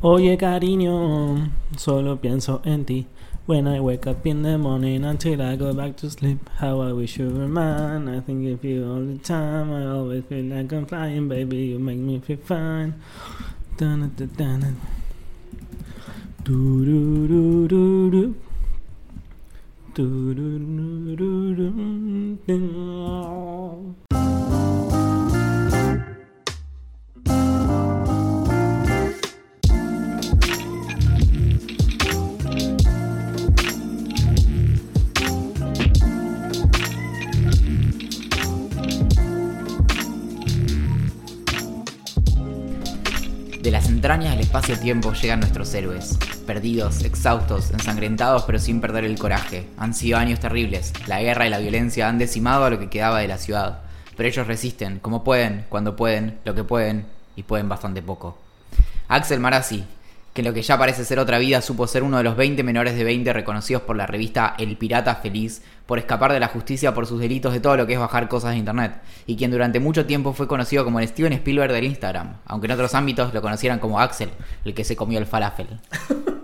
Oye cariño, solo pienso en ti. When I wake up in the morning until I go back to sleep, how I wish you were mine. I think of you all the time. I always feel like I'm flying, baby. You make me feel fine. Dun. Do, do, do, do, do. Do, do, do, do, do, De las entrañas del espacio-tiempo llegan nuestros héroes. Perdidos, exhaustos, ensangrentados pero sin perder el coraje. Han sido años terribles. La guerra y la violencia han decimado a lo que quedaba de la ciudad. Pero ellos resisten, como pueden, cuando pueden, lo que pueden, y pueden bastante poco. Axel Marazzi, que lo que ya parece ser otra vida supo ser uno de los 20 menores de 20 reconocidos por la revista El Pirata Feliz por escapar de la justicia por sus delitos de todo lo que es bajar cosas de internet, y quien durante mucho tiempo fue conocido como el Steven Spielberg del Instagram, aunque en otros ámbitos lo conocieran como Axel, el que se comió el falafel.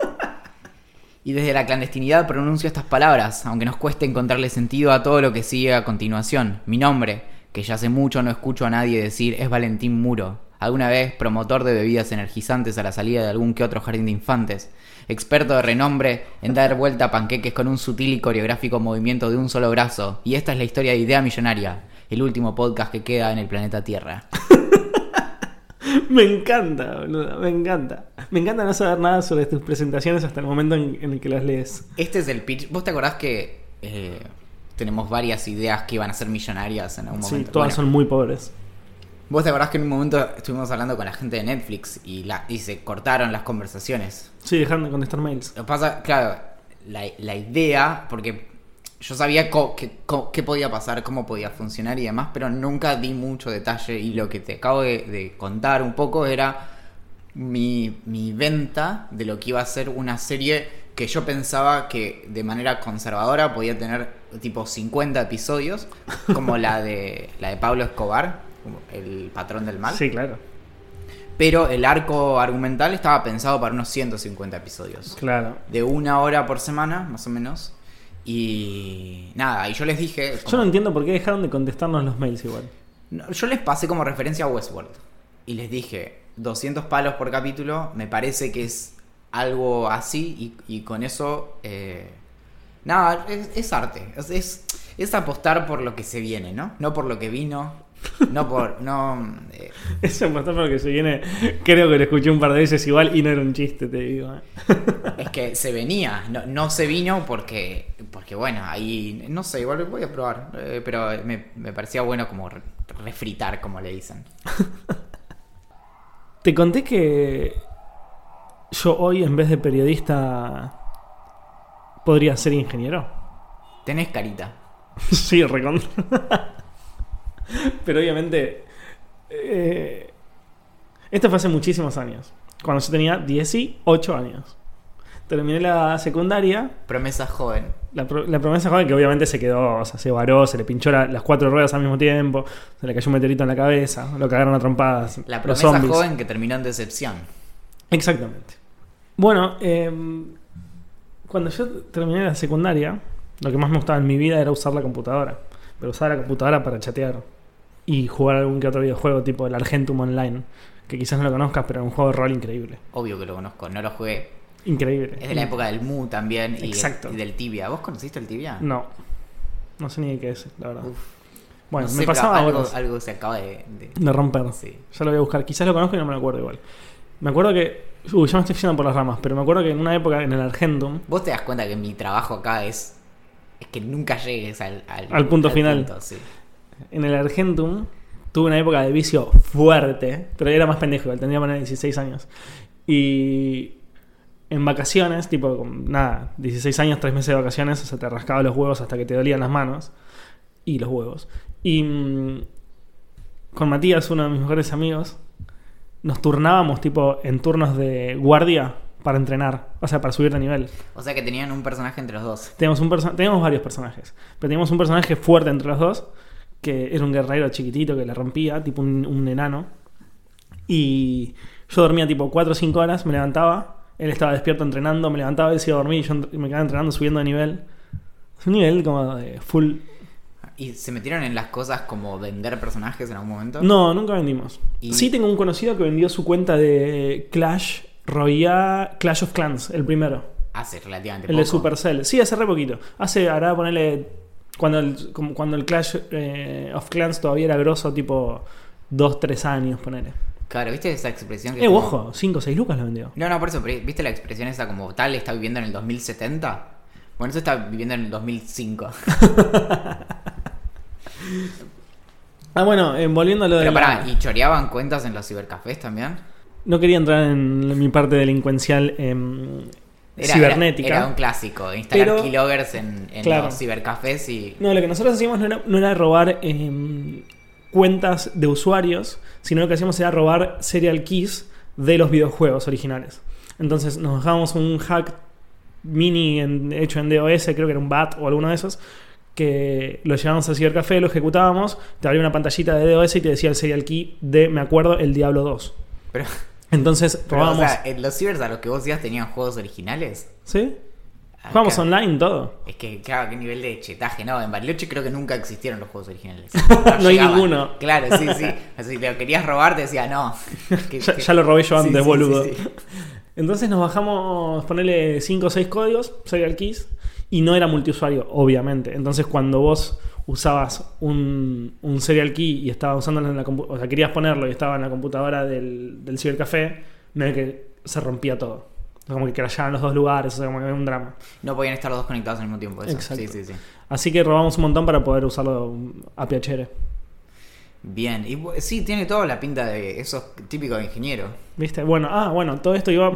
Y desde la clandestinidad pronuncio estas palabras, aunque nos cueste encontrarle sentido a todo lo que sigue a continuación. Mi nombre, que ya hace mucho no escucho a nadie decir, es Valentín Muro. Alguna vez promotor de bebidas energizantes a la salida de algún que otro jardín de infantes. Experto de renombre en dar vuelta a panqueques con un sutil y coreográfico movimiento de un solo brazo. Y esta es la historia de Idea Millonaria, el último podcast que queda en el planeta Tierra. Me encanta, boludo, me encanta. Me encanta no saber nada sobre tus presentaciones hasta el momento en, en el que las lees. Este es el pitch. ¿Vos te acordás que eh, tenemos varias ideas que iban a ser millonarias en algún Sí, momento? todas Bueno, son muy pobres. ¿Vos te acordás que en un momento estuvimos hablando con la gente de Netflix y, la, y se cortaron las conversaciones? Sí, dejan de contestar mails. Lo que pasa, claro, la, la idea, porque yo sabía qué podía pasar, cómo podía funcionar y demás, pero nunca di mucho detalle y lo que te acabo de, de contar un poco era mi, mi venta de lo que iba a ser una serie que yo pensaba que de manera conservadora podía tener tipo 50 episodios, como la de, la de Pablo Escobar, el patrón del mal. Sí, claro. Pero el arco argumental estaba pensado para unos 150 episodios Claro. de una hora por semana, más o menos. Y nada, y yo les dije. Yo no entiendo por qué dejaron de contestarnos los mails igual. no, yo les pasé como referencia a Westworld. Y les dije, 200 palos por capítulo, me parece que es algo así. Y, y con eso. eh, nada, es, es arte. Es, es, es apostar por lo que se viene, ¿no? No por lo que vino. No por. No. eh, Eso me por lo que se viene. Creo que lo escuché un par de veces igual y no era un chiste, te digo. ¿eh? Es que se venía, no, no se vino porque, porque bueno, ahí, no sé, igual voy a probar, eh, pero me, me parecía bueno como re- refritar, como le dicen. Te conté que yo hoy en vez de periodista podría ser ingeniero. Tenés carita. sí, recontra. Pero obviamente... eh, esto fue hace muchísimos años. Cuando yo tenía 18 años. Terminé la secundaria. Promesa joven. La, pro- la promesa joven que obviamente se quedó, o sea, se varó, se le pinchó la- las cuatro ruedas al mismo tiempo, se le cayó un meteorito en la cabeza, lo cagaron a trompadas. La promesa joven que terminó en decepción. Exactamente. Bueno, eh, cuando yo terminé la secundaria, lo que más me gustaba en mi vida era usar la computadora. Pero usar la computadora para chatear y jugar algún que otro videojuego tipo el Argentum Online, que quizás no lo conozcas, pero es un juego de rol increíble. Obvio que lo conozco, no lo jugué. Increíble. Es de la época del Mu también y, Exacto. y del Tibia. ¿Vos conociste el Tibia? No, no sé ni de qué es, la verdad. Uf, bueno, no me sé, pasaba algo, algo se acaba de... de- de romper. Sí. Ya lo voy a buscar. Quizás lo conozco y no me lo acuerdo igual. Me acuerdo que. Uy, ya me estoy yendo por las ramas, pero me acuerdo que en una época en el Argentum. Vos te das cuenta que mi trabajo acá es... Es que nunca llegues al, Al punto final. punto, sí. En el Argentum tuve una época de vicio fuerte, pero era más pendejo, igual, tendría poner 16 años. Y en vacaciones, tipo, nada, 16 años, 3 meses de vacaciones, o sea, te rascaba los huevos hasta que te dolían las manos y los huevos. Y mm, con Matías, uno de mis mejores amigos, nos turnábamos, tipo, en turnos de guardia para entrenar, o sea, para subir de nivel. O sea que tenían un personaje entre los dos. Tenemos, un perso- tenemos varios personajes, pero teníamos un personaje fuerte entre los dos, que era un guerrero chiquitito que le rompía, tipo un, un enano. Y Yo dormía tipo 4 o 5 horas, me levantaba, él estaba despierto entrenando, me levantaba, él se iba a dormir y yo me quedaba entrenando subiendo de nivel. Es un nivel como de full... ¿Y se metieron en las cosas como vender personajes en algún momento? No, nunca vendimos. Y- Sí tengo un conocido que vendió su cuenta de Clash Royale, Clash of Clans, el primero. Hace relativamente El de poco. Supercell. Sí, hace re poquito. Hace, hará ponerle. Cuando el, como cuando el Clash eh, of Clans todavía era grosso, tipo 2, 3 años, ponele. Claro, ¿viste esa expresión que Eh, como- ojo, 5 o 6 lucas lo vendió. No, no, por eso, ¿viste la expresión esa como tal está viviendo en el 2070? Bueno, eso está viviendo en el 2005. Ah, bueno, eh, volviendo a lo de. Pero la- pará, ¿y choreaban cuentas en los cibercafés también? No quería entrar en mi parte delincuencial em, Era, cibernética. Era, era un clásico, instalar Pero- keyloggers en, en Claro. los cibercafés y... No, lo que nosotros hacíamos no era, no era robar em, cuentas de usuarios, sino lo que hacíamos era robar serial keys de los videojuegos originales. Entonces nos dejábamos un hack mini en- hecho en DOS, creo que era un BAT o alguno de esos, que lo llevábamos al cibercafé, lo ejecutábamos, te abría una pantallita de DOS y te decía el serial key de, me acuerdo, el Diablo 2. Pero, Entonces pero, o robábamos... sea, en los cibers a los que vos ibas tenían juegos originales. ¿Sí? Jugamos online todo. Es que, claro, qué nivel de chetaje, ¿no? En Bariloche creo que nunca existieron los juegos originales. No hay ninguno. Claro, sí, sí. Si lo querías robar, te decía no. Que- Ya, que- ya lo robé yo antes, sí, boludo. sí. Entonces nos bajamos, ponerle 5 o 6 códigos, serial keys, y no era multiusuario, obviamente. Entonces cuando vos usabas un, un serial key y estabas usándolo en la computadora, o sea, querías ponerlo y estaba en la computadora del, del cibercafé, medio que se rompía todo. Como que crashaban los dos lugares, o sea, como que era un drama. No podían estar los dos conectados al mismo tiempo. Eso. Exacto. Sí, sí, sí. Así que robamos un montón para poder usarlo a piachere. Bien. Y sí, tiene toda la pinta de esos típicos de ingeniero. ¿Viste? Bueno, ah, bueno, todo esto iba.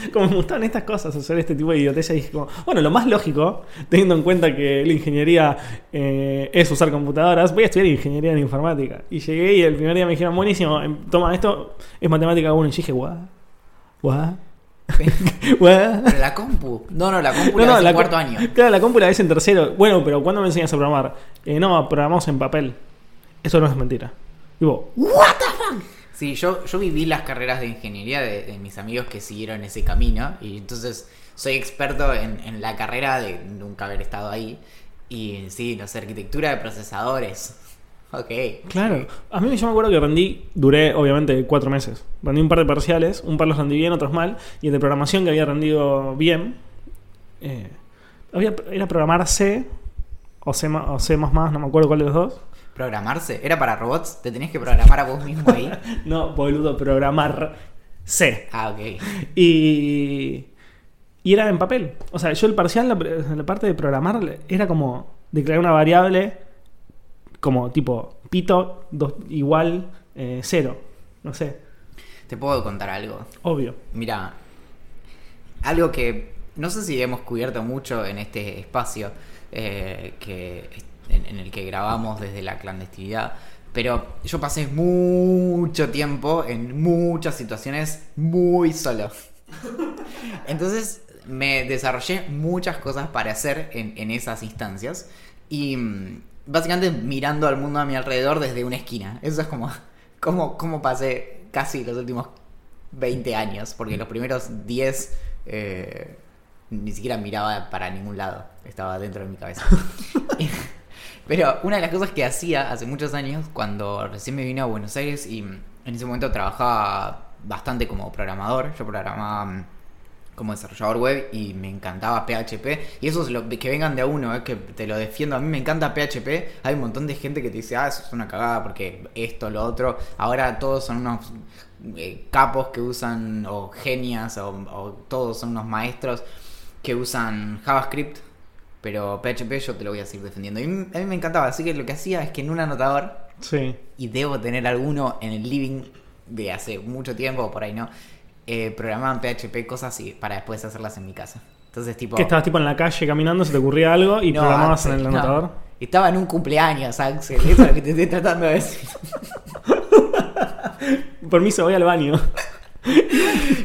como me gustan estas cosas, hacer este tipo de idioteces, dije como, bueno, lo más lógico, teniendo en cuenta que la ingeniería eh, es usar computadoras, voy a estudiar ingeniería en informática. Y llegué y el primer día me dijeron, buenísimo, em, toma, esto es matemática 1. Y dije, what? What? What? Pero la compu. No, no, la compu No, la no, ves la en cuarto año. Claro, la compu la ves en tercero. Bueno, pero ¿cuándo me enseñas a programar? Eh, no, programamos en papel. Eso no es mentira. Digo, Sí, yo, yo viví las carreras de ingeniería de, mis amigos que siguieron ese camino y entonces soy experto en, la carrera de nunca haber estado ahí y sí, no sé, arquitectura de procesadores. Ok. Claro, a mí yo me acuerdo que rendí, duré obviamente cuatro meses. Rendí un par de parciales, un par los rendí bien, otros mal. Y el de programación que había rendido bien, eh, había, era programar C o C, o C, no me acuerdo cuál de los dos. ¿Programarse? ¿Era para robots? ¿Te tenías que programar a vos mismo ahí? No, boludo, programar C. Ah, ok. Y, y era en papel. O sea, yo el parcial, la, la parte de programar, era como declarar una variable como tipo pito dos- igual eh, cero. No sé, ¿Te puedo contar algo? obvio. Mira, algo que no sé si hemos cubierto mucho en este espacio eh, que, en, en el que grabamos desde la clandestinidad, pero yo pasé mucho tiempo en muchas situaciones muy solo. Entonces me desarrollé muchas cosas para hacer en, en esas instancias y mm, básicamente mirando al mundo a mi alrededor desde una esquina. Eso es como, como, como pasé casi los últimos 20 años, porque los primeros 10 eh, ni siquiera miraba para ningún lado, estaba dentro de mi cabeza. Pero una de las cosas que hacía hace muchos años, cuando recién me vine a Buenos Aires y en ese momento trabajaba bastante como programador, yo programaba mm, como desarrollador web y me encantaba PHP. Y eso es lo que vengan de a uno, es que te lo defiendo. A mí me encanta PHP. Hay un montón de gente que te dice, ah, eso es una cagada porque esto, lo otro. Ahora todos son unos eh, capos que usan, o genias, o, o todos son unos maestros que usan JavaScript. Pero PHP yo te lo voy a seguir defendiendo. Y a mí me encantaba, así que lo que hacía es que en un anotador Sí. y debo tener alguno en el living de hace mucho tiempo, por ahí no, eh, programaban PHP cosas y para después hacerlas en mi casa. Entonces, tipo... Que estabas tipo en la calle caminando, se te ocurría algo y no, programabas en el no. anotador. Estaba en un cumpleaños, Axel, eso es lo que te estoy tratando de decir. Permiso, voy al baño.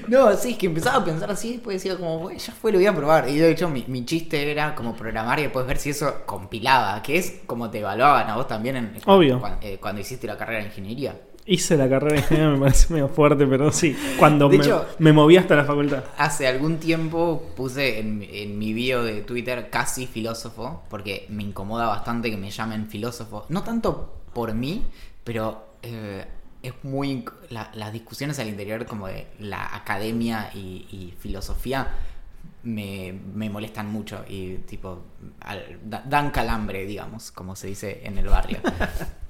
No, sí, es que empezaba a pensar así, después decía como, "Bueno, ya fue, lo voy a probar. Y de hecho mi, mi chiste era como programar y después ver si eso compilaba, que es como te evaluaban a vos también en, Obvio. Cuando, eh, cuando hiciste la carrera de ingeniería. Hice la carrera de ingeniería, me parece medio fuerte, pero sí. Cuando De me, hecho- me moví hasta la facultad. Hace algún tiempo puse en, en mi bio de Twitter casi filósofo, porque me incomoda bastante que me llamen filósofo. No tanto por mí, pero eh, es muy... la- las discusiones al interior como de la academia y, y filosofía me, me molestan mucho y tipo al- da- dan calambre, digamos, como se dice en el barrio.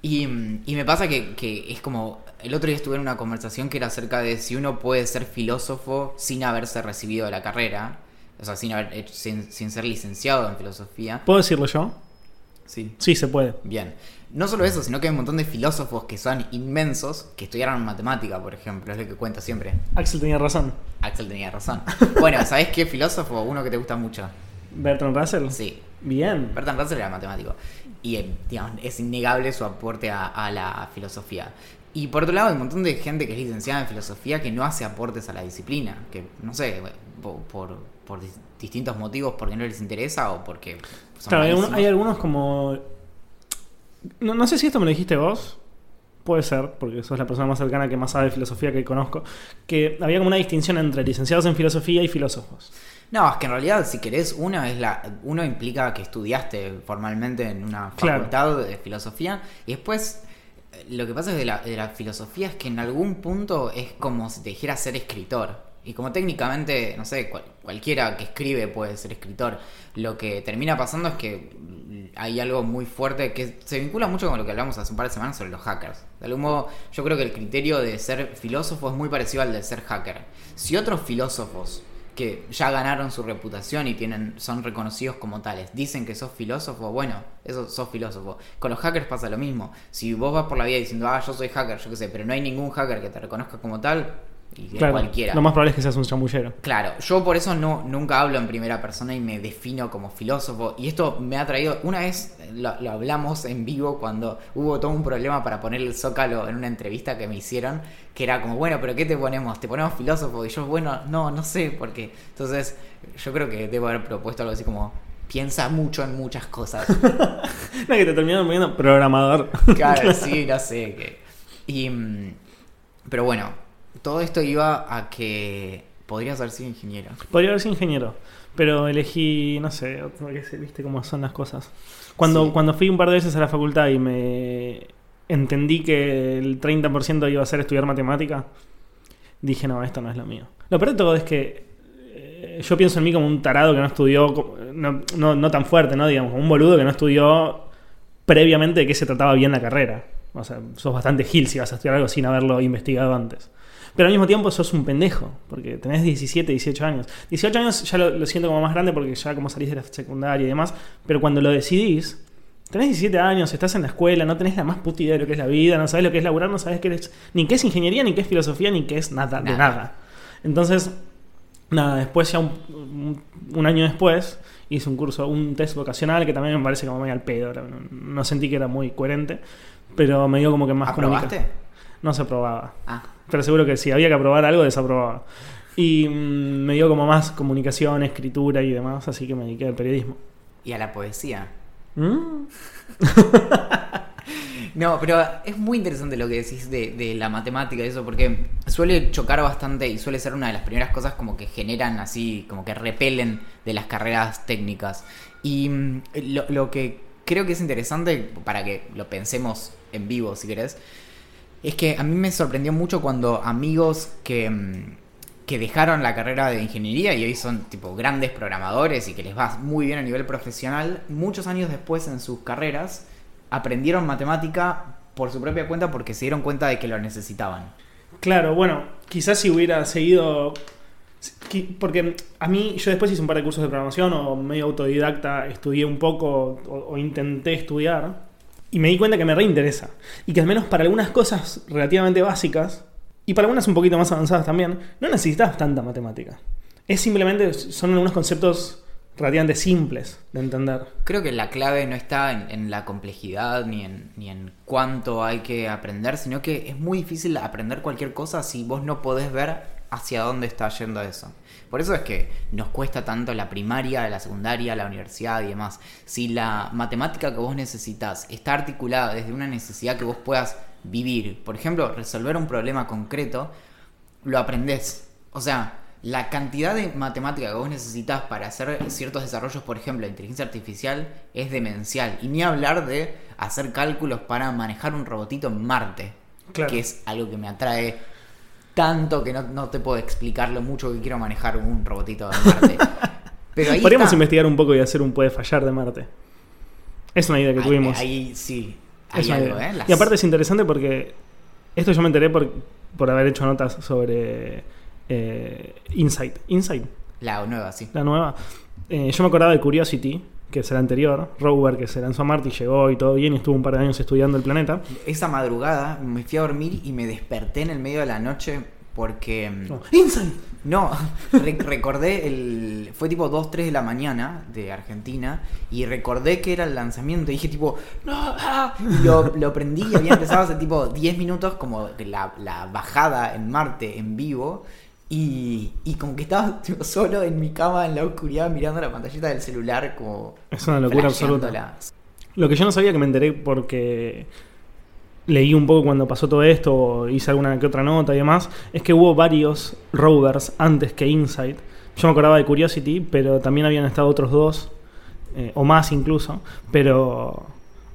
Y, y me pasa que, que es como, el otro día estuve en una conversación que era acerca de si uno puede ser filósofo sin haberse recibido de la carrera, o sea, sin, haber hecho- sin, sin ser licenciado en filosofía. ¿Puedo decirlo yo? Sí. Sí, se puede. Bien. No solo eso, sino que hay un montón de filósofos que son inmensos, que estudiaron matemática, por ejemplo, es lo que cuenta siempre. Axel tenía razón. Axel tenía razón. Bueno, ¿sabés qué filósofo? Uno que te gusta mucho. Bertrand Russell. Sí, Bien. Bertrand Russell era matemático. Y eh, digamos, es innegable su aporte a, a la filosofía. Y por otro lado, hay un montón de gente que es licenciada en filosofía que no hace aportes a la disciplina. Que, no sé, por, por, por dis- distintos motivos, porque no les interesa o porque son Claro, hay, malísimos. hay algunos como. No, no sé si esto me lo dijiste vos. Puede ser, porque sos la persona más cercana que más sabe de filosofía que conozco. Que había como una distinción entre licenciados en filosofía y filósofos. No, es que en realidad, si querés, uno es la, uno implica que estudiaste formalmente en una Claro. facultad de filosofía y después lo que pasa es de la, de la filosofía es que en algún punto es como si te dijera ser escritor. Y como técnicamente, no sé, cual- cualquiera que escribe puede ser escritor, lo que termina pasando es que hay algo muy fuerte que se vincula mucho con lo que hablamos hace un par de semanas sobre los hackers. De algún modo, yo creo que el criterio de ser filósofo es muy parecido al de ser hacker. Si otros filósofos que ya ganaron su reputación y tienen son reconocidos como tales. Dicen que sos filósofo, bueno, eso sos filósofo. Con los hackers pasa lo mismo. Si vos vas por la vida diciendo, ah, yo soy hacker, yo qué sé, pero no hay ningún hacker que te reconozca como tal, y de Claro, cualquiera. Lo más probable es que seas un chamullero. Claro, yo por eso no, nunca hablo en primera persona y me defino como filósofo. Y esto me ha traído, una vez lo, lo hablamos en vivo cuando hubo todo un problema para poner el zócalo en una entrevista que me hicieron, que era como, bueno, pero ¿qué te ponemos? ¿Te ponemos filósofo? Y yo, bueno, no, no sé por qué. Entonces, yo creo que debo haber propuesto algo así como, piensa mucho en muchas cosas. No, que te terminaron poniendo programador. Claro, sí, no sé qué. Y, mm, pero bueno, todo esto iba a que podrías haber sido ingeniero. Podría haber sido ingeniero, pero elegí, no sé, viste cómo son las cosas. Cuando, Sí. cuando fui un par de veces a la facultad y me entendí que el 30% iba a ser estudiar matemática, dije, no, esto no es lo mío. Lo peor de todo es que eh, yo pienso en mí como un tarado que no estudió, no, no, no tan fuerte, ¿no? Digamos, como un boludo que no estudió previamente de qué se trataba bien la carrera. O sea, sos bastante gil si vas a estudiar algo sin haberlo investigado antes. Pero al mismo tiempo sos un pendejo, porque tenés 17, 18 años. 18 años ya lo, lo siento como más grande porque ya como salís de la secundaria y demás, pero cuando lo decidís, tenés 17 años, estás en la escuela, no tenés la más puta idea de lo que es la vida, no sabes lo que es laburar, no sabes qué es, ni qué es ingeniería, ni qué es filosofía, ni qué es nada, de Nada. Entonces, nada, después ya un, un- un año después hice un curso, un test vocacional que también me parece como medio al pedo, no, no sentí que era muy coherente, pero me dio como que más ¿Aprobaste? No se aprobaba. Ah, Pero seguro que si había que aprobar algo, desaprobaba. Y mm, me dio como más comunicación, escritura y demás, así que me dediqué al periodismo. y a la poesía. ¿Mm? No, pero es muy interesante lo que decís de, de la matemática y eso, porque suele chocar bastante y suele ser una de las primeras cosas como que generan así, como que repelen de las carreras técnicas. Y mm, lo, lo que creo que es interesante, para que lo pensemos en vivo si querés, es que a mí me sorprendió mucho cuando amigos que, mm, que dejaron la carrera de ingeniería y hoy son tipo grandes programadores y que les va muy bien a nivel profesional, muchos años después en sus carreras aprendieron matemática por su propia cuenta porque se dieron cuenta de que lo necesitaban. Claro, bueno, quizás si hubiera seguido. Porque a mí, yo después hice un par de cursos de programación o medio autodidacta, estudié un poco o, o intenté estudiar y me di cuenta que me reinteresa. Y que al menos para algunas cosas relativamente básicas y para algunas un poquito más avanzadas también, no necesitas tanta matemática. Es simplemente, son algunos conceptos relativamente simples de entender. Creo que la clave no está en, la complejidad ni en, ni en cuánto hay que aprender, sino que es muy difícil aprender cualquier cosa si vos no podés ver hacia dónde está yendo eso. Por eso es que nos cuesta tanto la primaria, la secundaria, la universidad y demás. Si la matemática que vos necesitas está articulada desde una necesidad que vos puedas vivir. Por ejemplo, resolver un problema concreto, lo aprendés. O sea, la cantidad de matemática que vos necesitas para hacer ciertos desarrollos, por ejemplo, la inteligencia artificial, es demencial. Y ni hablar de hacer cálculos para manejar un robotito en Marte, Claro. que es algo que me atrae tanto que no, no te puedo explicar lo mucho que quiero manejar un robotito en Marte. Pero ahí Podríamos está. investigar un poco y hacer un puede fallar de Marte. Es una idea que Ahí- tuvimos. Ahí, sí. Hay algo. ¿eh? Las- Y aparte es interesante porque esto yo me enteré por, por haber hecho notas sobre eh, Insight. Insight, La nueva, sí. la nueva. Eh, yo me acordaba de Curiosity, que es el anterior, rover que se lanzó a Marte y llegó y todo bien y estuvo un par de años estudiando el planeta. Esa madrugada me fui a dormir y me desperté en el medio de la noche porque... mm, No, Insight. No, re- recordé el... Fue tipo 2, 3 de la mañana de Argentina y recordé que era el lanzamiento y dije tipo... No, ah", lo, lo prendí y había empezado hace tipo 10 minutos como la, la bajada en Marte en vivo y, y como que estaba solo en mi cama en la oscuridad mirando la pantallita del celular como... Es una locura absoluta. Lo que yo no sabía que me enteré porque leí un poco cuando pasó todo esto, o hice alguna que otra nota y demás, es que hubo varios rovers antes que Insight. Yo me acordaba de Curiosity, pero también habían estado otros dos, eh, o más incluso, pero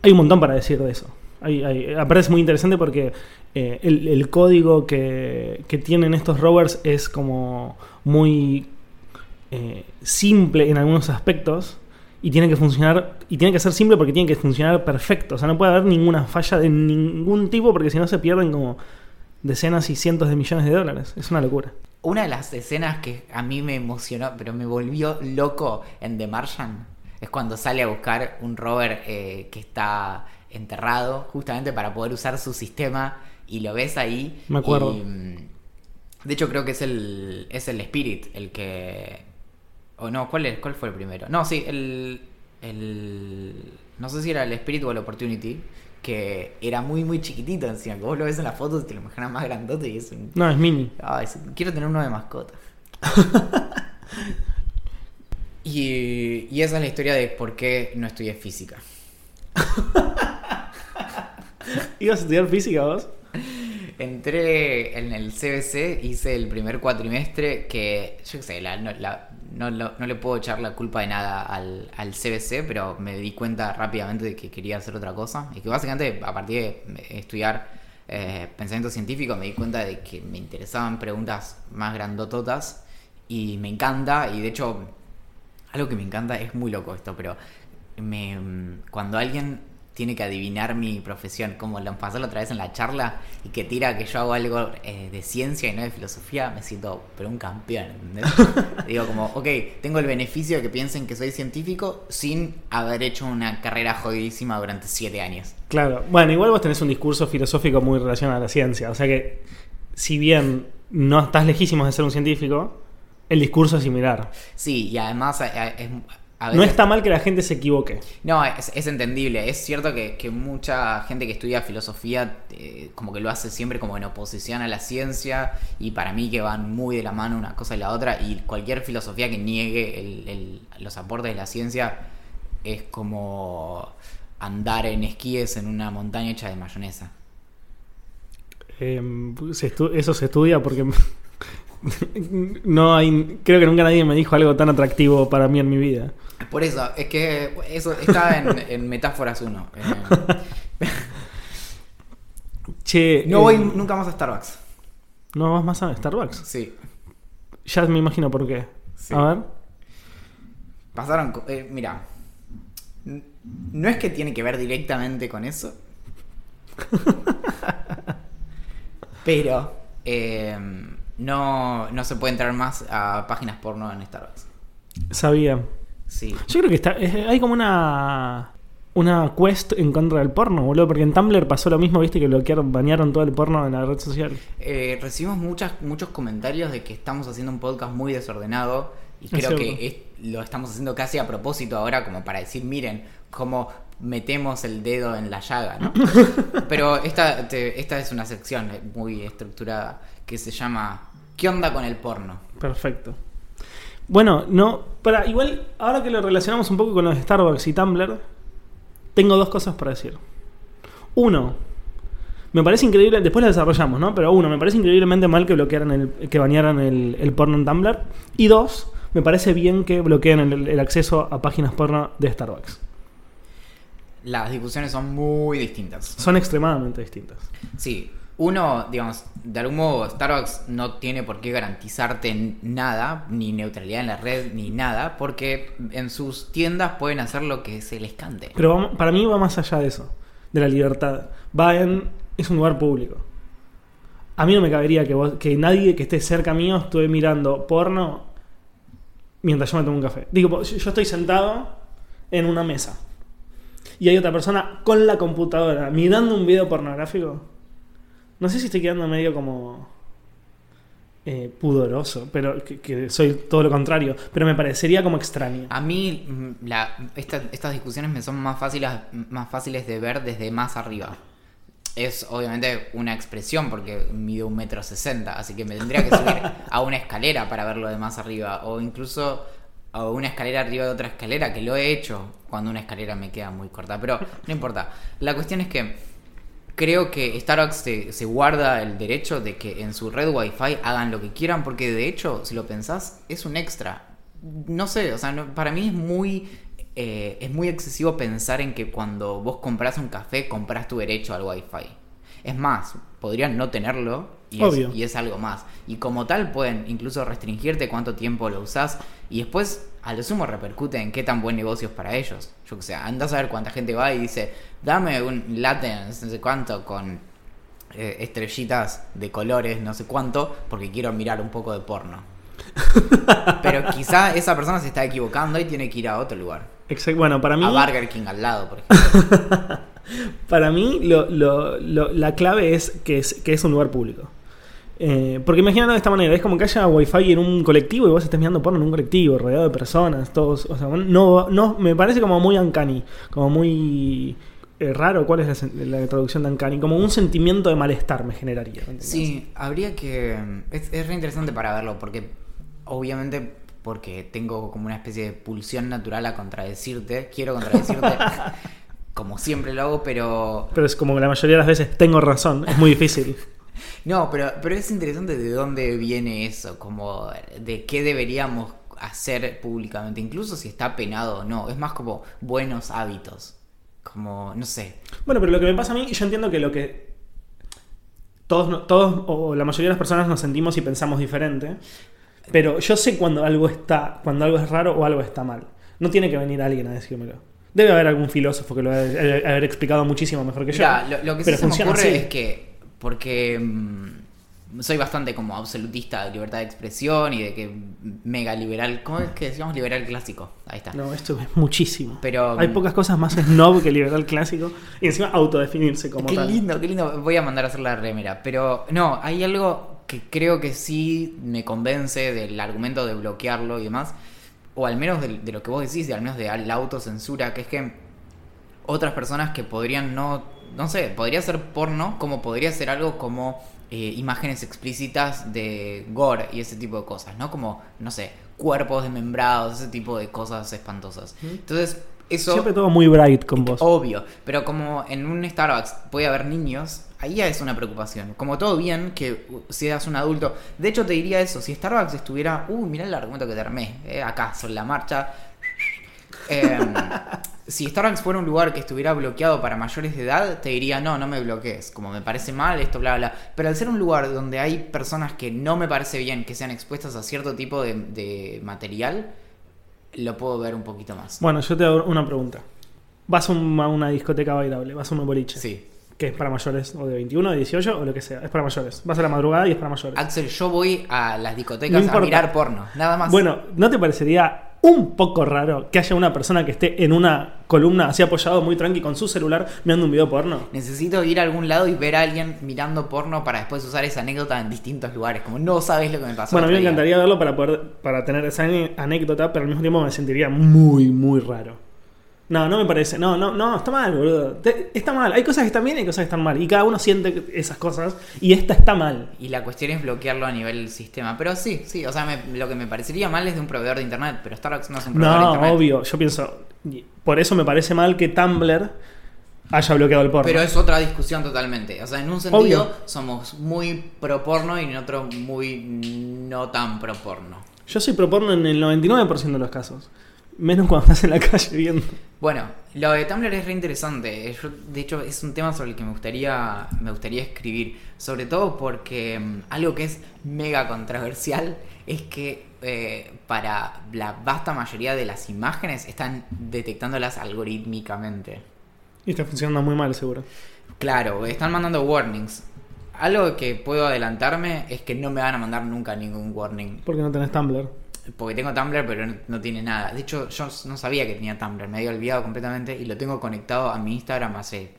hay un montón para decir de eso. Hay, hay- aparte es muy interesante porque eh, el, código que, que tienen estos rovers es como muy eh, simple en algunos aspectos y tiene que funcionar y tiene que ser simple porque tiene que funcionar perfecto. O sea, no puede haber ninguna falla de ningún tipo porque si no se pierden como decenas y cientos de millones de dólares. Es una locura. Una de las escenas que a mí me emocionó, pero me volvió loco en The Martian, es cuando sale a buscar un rover eh, que está enterrado, justamente para poder usar su sistema, y lo ves ahí. Me acuerdo. y, mm, de hecho, creo que es el, es el Spirit el que. O no, ¿cuál, es, ¿cuál fue el primero? No, sí, el, el. No sé si era el Spirit o el Opportunity, que era muy, muy chiquitito encima. Que vos lo ves en las fotos y te lo imaginas más grandote y es un No, es mini. Quiero tener uno de mascota. y, y esa es la historia de por qué no estudié física. ¿Ibas a estudiar física vos? Entré en el CBC, hice el primer cuatrimestre que, yo qué sé, la- no, no, no le puedo echar la culpa de nada al, al CBC, pero me di cuenta rápidamente de que quería hacer otra cosa. Y que básicamente a partir de estudiar eh, pensamiento científico me di cuenta de que me interesaban preguntas más grandototas y me encanta, y de hecho, algo que me encanta es muy loco esto, pero me, cuando alguien tiene que adivinar mi profesión, como lo pasó la otra vez en la charla, y que tira que yo hago algo eh, de ciencia y no de filosofía, me siento, pero un campeón, ¿entendés? Digo como, ok, tengo el beneficio de que piensen que soy científico sin haber hecho una carrera jodidísima durante siete años. Claro. Bueno, igual vos tenés un discurso filosófico muy relacionado a la ciencia. O sea que, si bien no estás lejísimos de ser un científico, el discurso es similar. Sí, y además eh, eh, es... No está mal que la gente se equivoque. No, es, es entendible. Es cierto que, que mucha gente que estudia filosofía eh, como que lo hace siempre como en oposición a la ciencia y para mí que van muy de la mano una cosa y la otra y cualquier filosofía que niegue el- el- los aportes de la ciencia es como andar en esquíes en una montaña hecha de mayonesa. Eh, estu- eso se estudia porque no hay. Creo que nunca nadie me dijo algo tan atractivo para mí en mi vida. Por eso, es que eso está en, en Metáforas 1. Eh, Che, no eh, voy nunca más a Starbucks. ¿No vas más a Starbucks? Sí. Ya me imagino por qué. Sí. A ver. Pasaron, eh, mira, no es que tiene que ver directamente con eso, pero eh, no, no se puede entrar más a páginas porno en Starbucks. Sabía. Sí. Yo creo que está, es- hay como una una quest en contra del porno, boludo, porque en Tumblr pasó lo mismo, viste, que bloquearon, banearon todo el porno en la red social. Eh, recibimos muchas, muchos comentarios de que estamos haciendo un podcast muy desordenado y Es creo cierto. que es- lo estamos haciendo casi a propósito ahora como para decir, miren cómo metemos el dedo en la llaga, ¿no? Pero esta, te- esta es una sección muy estructurada que se llama ¿Qué onda con el porno? Perfecto. Bueno, no, para igual ahora que lo relacionamos un poco con los Starbucks y Tumblr, tengo dos cosas para decir. Uno, Me parece increíble, después lo desarrollamos, ¿no? Pero uno, me parece increíblemente mal que bloquearan el, que banearan el, el porno en Tumblr. Y dos, me parece bien que bloqueen el, el acceso a páginas porno de Starbucks. Las discusiones son muy distintas. Son extremadamente distintas. Sí, uno, digamos, de algún modo Starbucks no tiene por qué garantizarte nada, ni neutralidad en la red, ni nada, porque en sus tiendas pueden hacer lo que se les cante. Pero para mí va más allá de eso, de la libertad. Va en. es un lugar público. A mí no me cabería que, vos- que nadie que esté cerca mío esté mirando porno mientras yo me tomo un café. Digo, yo estoy sentado en una mesa y hay otra persona con la computadora mirando un video pornográfico. No sé si estoy quedando medio como eh, pudoroso, pero que, soy todo lo contrario. Pero me parecería como extraño. A mí mm, estas discusiones me son más fáciles, más fáciles de ver desde más arriba. Es obviamente una expresión porque mide un metro sesenta, así que me tendría que subir a una escalera para verlo de más arriba. O incluso a una escalera arriba de otra escalera, que lo he hecho cuando una escalera me queda muy corta. Pero no importa. La cuestión es que creo que Starbucks se, se guarda el derecho de que en su red Wi-Fi hagan lo que quieran, porque de hecho, si lo pensás, es un extra. No sé, o sea, para mí es muy, eh, es muy excesivo pensar en que cuando vos compras un café, compras tu derecho al Wi-Fi. Es más, podrían no tenerlo y es, Obvio. y es algo más. Y como tal, pueden incluso restringirte cuánto tiempo lo usás y después, a lo sumo, repercute en qué tan buen negocio es para ellos. Yo que sé, andás a ver cuánta gente va y dice, dame un latte, no sé cuánto, con eh, estrellitas de colores, no sé cuánto, porque quiero mirar un poco de porno. Pero quizá esa persona se está equivocando y tiene que ir a otro lugar. Exacto. Bueno, para mí. A Burger King al lado, por ejemplo. Para mí, lo- lo- lo- la clave es que, es que es un lugar público. Eh, porque imagínate de esta manera: es como que haya wifi en un colectivo y vos estés mirando porno en un colectivo, rodeado de personas, todos. O sea, no, no, me parece como muy uncanny, como muy eh, raro. ¿Cuál es la, la traducción de uncanny? Como un sentimiento de malestar me generaría. Sí, habría que... Es, es re interesante para verlo, porque obviamente porque tengo como una especie de pulsión natural a contradecirte, quiero contradecirte, como siempre lo hago, pero... Pero es como que la mayoría de las veces tengo razón, es muy difícil. No, pero, pero es interesante de dónde viene eso, como de qué deberíamos hacer públicamente, incluso si está penado o no, es más como buenos hábitos, como, no sé, Bueno, pero lo que me pasa a mí, yo entiendo que lo que todos, todos o la mayoría de las personas nos sentimos y pensamos diferente, pero yo sé cuando algo está, cuando algo es raro o algo está mal. No tiene que venir alguien a decírmelo. Debe haber algún filósofo que lo haber explicado muchísimo mejor que yo. Ya, lo, lo que sí pero se me ocurre así. es que, porque mm, soy bastante como absolutista de libertad de expresión y de que mega liberal, ¿cómo es que decíamos liberal clásico? Ahí está. No, esto es muchísimo. Pero, Hay mm, pocas cosas más snob que liberal clásico y encima autodefinirse como Qué tal. lindo, qué lindo. Voy a mandar a hacer la remera. Pero no, hay algo que creo que sí me convence del argumento de bloquearlo y demás. O al menos de, de lo que vos decís, de al menos de la autocensura, que es que otras personas que podrían no, no sé, podría ser porno, como podría ser algo como eh, imágenes explícitas de gore y ese tipo de cosas, ¿no? Como, no sé, cuerpos desmembrados, ese tipo de cosas espantosas. Entonces, eso... Siempre todo muy bright con vos. Obvio, pero como en un Starbucks puede haber niños, ahí ya es una preocupación. Como todo bien que uh, seas un adulto. De hecho, te diría eso: si Starbucks estuviera, uy, mirá el argumento que te armé, eh, acá, sobre la marcha. Em, si Starbucks fuera un lugar que estuviera bloqueado para mayores de edad, te diría, no, no me bloquees. Como me parece mal, esto, bla, bla. Pero al ser un lugar donde hay personas que no me parece bien que sean expuestas a cierto tipo de, de material, lo puedo ver un poquito más. Bueno, yo te hago una pregunta. Vas a, un- a una discoteca bailable, vas a un boliche. Sí. que es para mayores, o de 21, de 18, o lo que sea, es para mayores. Vas a la madrugada y es para mayores. Axel, yo voy a las discotecas No a mirar porno, nada más. Bueno, ¿no te parecería un poco raro que haya una persona que esté en una columna así apoyado muy tranqui con su celular mirando un video porno? Necesito ir a algún lado y ver a alguien mirando porno para después usar esa anécdota en distintos lugares. Como no sabes lo que me pasó. Bueno, a mí me encantaría verlo para poder para tener esa anécdota, pero al mismo tiempo me sentiría muy, muy raro. No, no me parece. No, no, no, está mal, boludo. Te- está mal. Hay cosas que están bien y hay cosas que están mal. Y cada uno siente esas cosas. Y esta está mal. Y la cuestión es bloquearlo a nivel sistema. Pero sí, sí, o sea, me- lo que me parecería mal es de un proveedor de internet, pero Starbucks no es un proveedor de No, internet. obvio. Yo pienso. Por eso me parece mal que Tumblr haya bloqueado el porno. Pero es otra discusión totalmente. O sea, en un sentido Obvio. somos muy pro porno y en otro muy no tan pro porno. Yo soy pro porno en el 99% de los casos. Menos cuando estás en la calle viendo. Bueno, lo de Tumblr es re interesante. Yo, de hecho, es un tema sobre el que me gustaría, me gustaría escribir. Sobre todo porque mm, algo que es mega controversial es que eh, para la vasta mayoría de las imágenes están detectándolas algorítmicamente. Y está funcionando muy mal, seguro. Claro, están mandando warnings. Algo que puedo adelantarme es que no me van a mandar nunca ningún warning. Porque no tenés Tumblr. Porque tengo Tumblr, pero no, no tiene nada. De hecho, yo no sabía que tenía Tumblr, me había olvidado completamente y lo tengo conectado a mi Instagram hace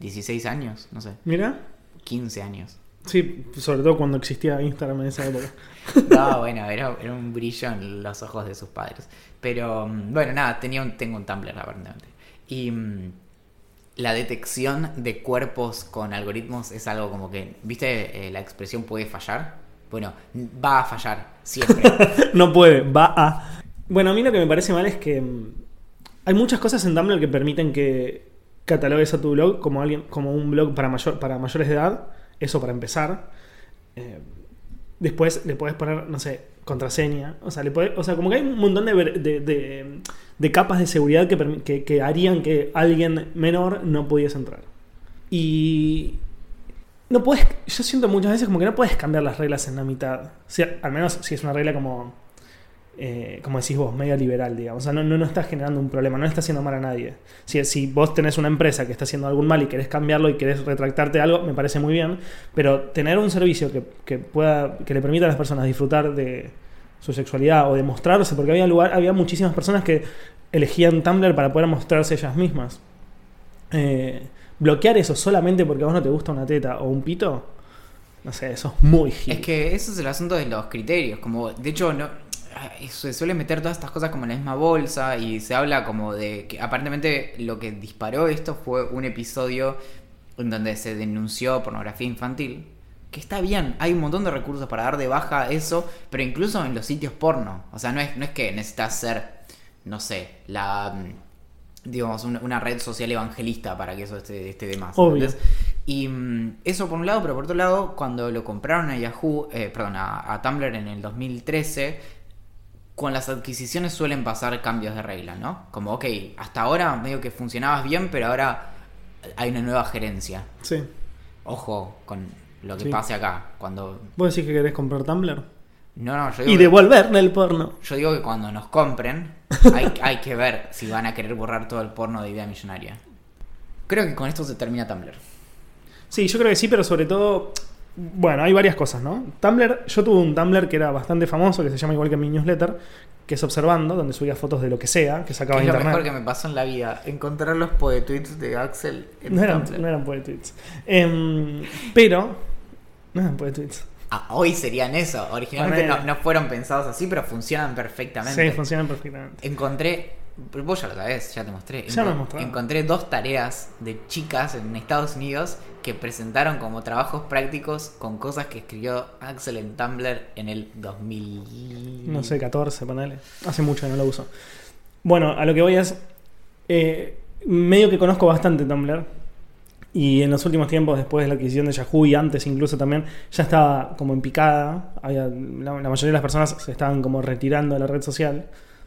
16 años, no sé, Mira. 15 años. Sí, sobre todo cuando existía Instagram en esa época. No, bueno, era, era un brillo en los ojos de sus padres. Pero mm, bueno, nada, tenía un, tengo un Tumblr aparentemente. Y mm, la detección de cuerpos con algoritmos es algo como que, ¿viste eh, la expresión puede fallar? Bueno, va a fallar, siempre. no puede, va a. Bueno, a mí lo que me parece mal es que mm, hay muchas cosas en Tumblr que permiten que catalogues a tu blog como alguien, como un blog para mayor, para mayores de edad. Eso para empezar. Eh, después le puedes poner, no sé, contraseña. O sea, le podés- o sea como que hay un montón de, de, de- capas de seguridad que, que, que harían que alguien menor no pudiese entrar. Y no puedes. Yo siento muchas veces como que no puedes cambiar las reglas en la mitad. O sea, al menos si es una regla como. eh, como decís vos, medio liberal, digamos. O sea, no, no, no estás generando un problema, no estás haciendo mal a nadie. Si, si vos tenés una empresa que está haciendo algún mal y querés cambiarlo y querés retractarte algo, me parece muy bien. Pero tener un servicio que, que pueda. que le permita a las personas disfrutar de su sexualidad o de mostrarse, porque había lugar, había muchísimas personas que elegían Tumblr para poder mostrarse ellas mismas. Eh, bloquear eso solamente porque a vos no te gusta una teta o un pito, no sé, eso es muy gil. Es que eso es el asunto de los criterios. Como, de hecho, no se suele meter todas estas cosas como en la misma bolsa y se habla como de que aparentemente lo que disparó esto fue un episodio en donde se denunció pornografía infantil. Que está bien, hay un montón de recursos para dar de baja eso, pero incluso en los sitios porno. O sea, no es, no es que necesitas ser, no sé, la mm, digamos, una, una red social evangelista para que eso esté, esté de más. Obvio. Y mm, eso por un lado, pero por otro lado, cuando lo compraron a Yahoo, eh, perdón, a, a Tumblr en el 2013, con las adquisiciones suelen pasar cambios de regla, ¿no? Como, ok, hasta ahora medio que funcionabas bien, pero ahora hay una nueva gerencia. Sí. Ojo con lo que Sí. pase acá. Cuando. ¿Vos decís que querés comprar Tumblr? No, no, yo digo, Y que, devolverle el porno. yo digo que cuando nos compren, hay, hay que ver si van a querer borrar todo el porno de idea millonaria. Creo que con esto se termina Tumblr. Sí, yo creo que sí, pero sobre todo. Bueno, hay varias cosas, ¿no? Tumblr, yo tuve un Tumblr que era bastante famoso, que se llama igual que mi newsletter, que es Observando, donde subía fotos de lo que sea, que sacaba es de lo internet. mejor que me pasó en la vida. Encontrar los poetweets de Axel en No eran, Tumblr. no eran poetweets. Em, pero. No eran poetweets. Ah, hoy serían eso. Originalmente no, no fueron pensados así, pero funcionan perfectamente. Sí, funcionan perfectamente. Encontré, vos ya lo sabés, ya te mostré. Ya me mostraron. Encontré dos tareas de chicas en Estados Unidos que presentaron como trabajos prácticos con cosas que escribió Axel en Tumblr en el 2000. No sé, 14, ponele. Hace mucho que no lo uso. Bueno, a lo que voy es. eh, medio que conozco bastante Tumblr. Y en los últimos tiempos, después de la adquisición de Yahoo y antes incluso también, ya estaba como en picada. Había- la, mayoría de las personas se estaban como retirando de la red social.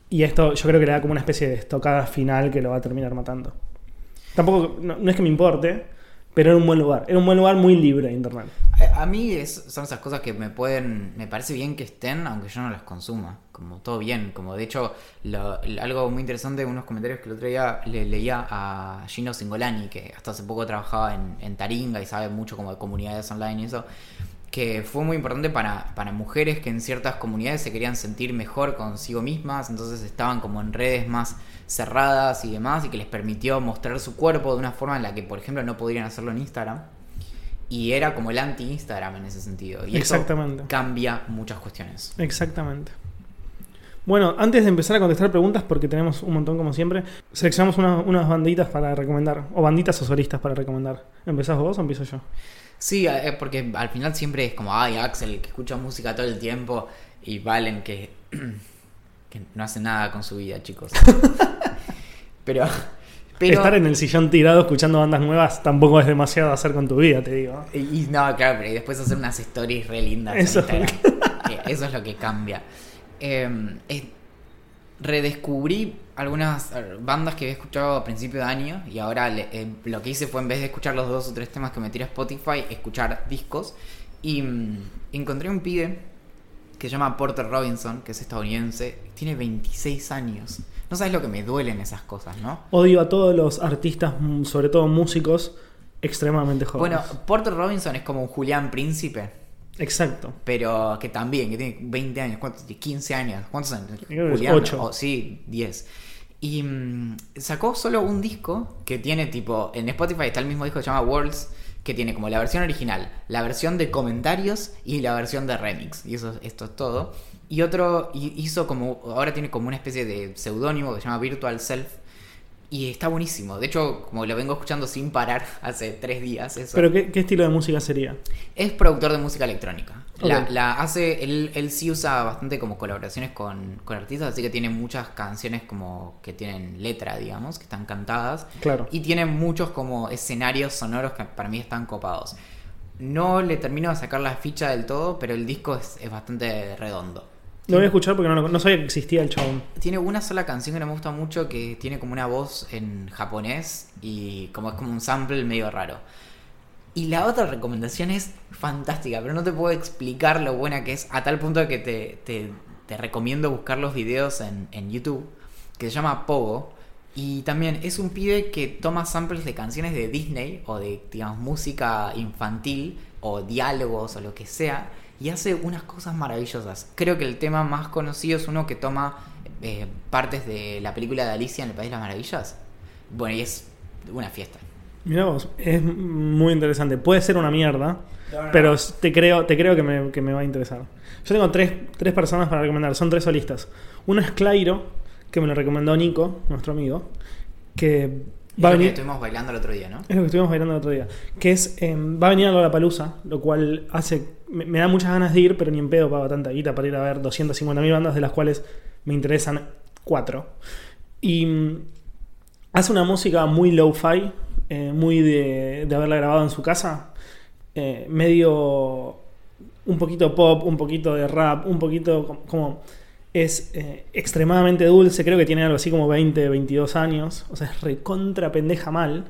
Y esto yo creo que le da como una especie de estocada final que lo va a terminar matando. Tampoco, no es que me importe, pero era un buen lugar. Era un buen lugar muy libre internet. A, a mí es- son esas cosas que me pueden. Me parece bien que estén, aunque yo no las consuma. Como todo bien. Como de hecho, lo- algo muy interesante, unos comentarios que el otro día le leía a Gino Singolani, que hasta hace poco trabajaba en, en Taringa y sabe mucho como de comunidades online y eso. Que fue muy importante para, para mujeres que en ciertas comunidades se querían sentir mejor consigo mismas, entonces estaban como en redes más cerradas y demás, y que les permitió mostrar su cuerpo de una forma en la que, por ejemplo, no podrían hacerlo en Instagram. Y era como el anti-Instagram en ese sentido. Y eso Exactamente. cambia muchas cuestiones. Exactamente. Bueno, antes de empezar a contestar preguntas, porque tenemos un montón como siempre, seleccionamos una- unas banditas para recomendar, o banditas o solistas para recomendar. ¿Empezás vos o empiezo yo? Sí, eh, porque al final siempre es como, ay, Axel, que escucha música todo el tiempo, y Valen, que, que no hace nada con su vida, chicos. pero, Pero, Estar en el sillón tirado escuchando bandas nuevas tampoco es demasiado hacer con tu vida, te digo. y, no, claro, pero después hacer unas stories re lindas Eso. en Instagram. Eh, Eso es lo que cambia. Eh, eh, redescubrí algunas bandas que había escuchado a principio de año y ahora le- eh, lo que hice fue en vez de escuchar los dos o tres temas que me tira Spotify, escuchar discos y mm, encontré un pibe que se llama Porter Robinson, que es estadounidense, tiene 26 años. No sabes lo que me duelen esas cosas, ¿no? Odio a todos los artistas, mm, sobre todo músicos, extremadamente jóvenes. Bueno, Porter Robinson es como un Julián Príncipe, exacto. pero que también, que tiene 20 años, ¿cuántos? tiene? 15 años, ¿cuántos años? Es ocho. oh, sí, 10. Y mm, sacó solo un disco que tiene tipo, en Spotify está el mismo disco que se llama Worlds, que tiene como la versión original, la versión de comentarios y la versión de remix. Y eso, esto es todo. Y otro hizo como, ahora tiene como una especie de seudónimo que se llama Virtual Self. Y está buenísimo. De hecho, como lo vengo escuchando sin parar hace tres días. Eso. Pero ¿qué, qué estilo de música sería? Es productor de música electrónica. La, hace, él, él sí usa bastante como colaboraciones con, con artistas, así que tiene muchas canciones como que tienen letra, digamos, que están cantadas. Claro. Y tiene muchos como escenarios sonoros que para mí están copados. No le termino de sacar la ficha del todo, pero el disco es, es bastante redondo. Lo voy a escuchar porque no, no sabía que existía el chabón. Tiene una sola canción que no me gusta mucho que tiene como una voz en japonés y como es como un sample medio raro. Y la otra recomendación es fantástica, pero no te puedo explicar lo buena que es a tal punto que te, te- te recomiendo buscar los videos en, en YouTube, que se llama Pogo. Y también es un pibe que toma samples de canciones de Disney o de, digamos, música infantil o diálogos o lo que sea y hace unas cosas maravillosas. Creo que el tema más conocido es uno que toma eh, partes de la película de Alicia en el País de las Maravillas. Bueno, y es una fiesta. Mirá vos, es muy interesante. Puede ser una mierda, pero te creo, te creo que me, que me va a interesar. Yo tengo tres, tres personas para recomendar, son tres solistas. Uno es Clairo, que me lo recomendó Nico, nuestro amigo, que Es va a lo que venir... estuvimos bailando el otro día, ¿no? Es lo que estuvimos bailando el otro día. Que es, eh, va a venir a Lollapalooza, lo cual hace, me, da muchas ganas de ir, pero ni en pedo pago tanta guita para ir a ver 250.000 bandas, de las cuales me interesan cuatro. Y mm, hace una música muy low-fi, eh, muy de, de haberla grabado en su casa, eh, medio un poquito pop, un poquito de rap, un poquito com- como... Es eh, extremadamente dulce, creo que tiene algo así como 20, 22 años, o sea, es recontra pendeja mal.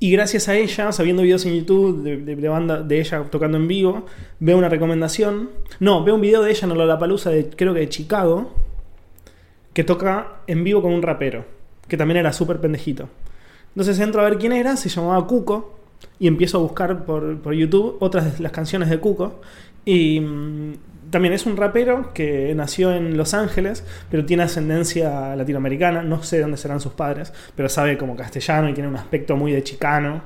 Y gracias a ella, sabiendo videos en YouTube de, banda de ella tocando en vivo, veo una recomendación. No, veo un video de ella en la palusa de creo que de Chicago, que toca en vivo con un rapero, que también era súper pendejito. Entonces entro a ver quién era, se llamaba Cuco, y empiezo a buscar por, por YouTube otras de las canciones de Cuco. Y mm, también es un rapero que nació en Los Ángeles, pero tiene ascendencia latinoamericana. No sé dónde serán sus padres, pero sabe como castellano y tiene un aspecto muy de chicano.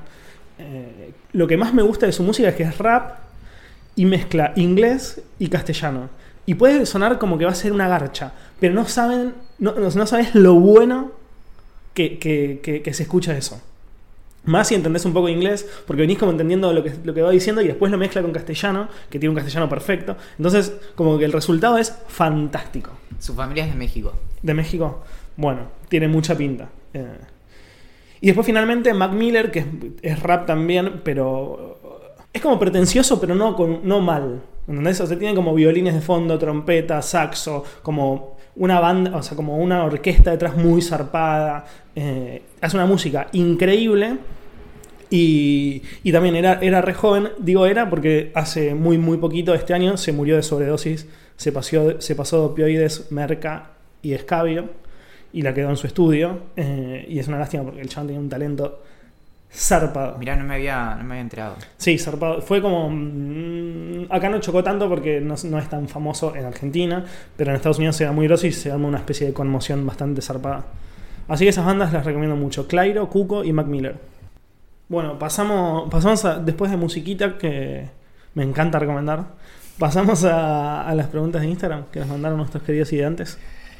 Eh, lo que más me gusta de su música es que es rap y mezcla inglés y castellano. Y puede sonar como que va a ser una garcha, pero no saben, no, sabes lo bueno que se escucha eso. Más si entendés un poco de inglés, porque venís como entendiendo lo que, lo que va diciendo y después lo mezcla con castellano, que tiene un castellano perfecto. Entonces, como que el resultado es fantástico. Su familia es de México. De México, bueno, tiene mucha pinta. Eh, y después finalmente Mac Miller, que es, es rap también, pero es como pretencioso, pero no, con, no mal. ¿Entendés? O sea, tiene como violines de fondo, trompeta, saxo, como una banda, o sea, como una orquesta detrás muy zarpada. Eh, hace una música increíble. Y, y también era, era re joven, digo era porque hace muy muy poquito, este año, se murió de sobredosis, se pasó, se pasó de opioides, merca y escabio, y la quedó en su estudio. eh, y es una lástima porque el chabón tenía un talento zarpado. Mirá, no me había, no me había enterado. Sí, zarpado. Fue como. mm, acá no chocó tanto porque no, no es tan famoso en Argentina, pero en Estados Unidos se da muy grosso y se arma una especie de conmoción bastante zarpada. Así que esas bandas las recomiendo mucho: Clairo, Cuco y Mac Miller. Bueno, pasamos, pasamos a, después de musiquita que me encanta recomendar. Pasamos a, a las preguntas de Instagram que nos mandaron nuestros queridos ideantes.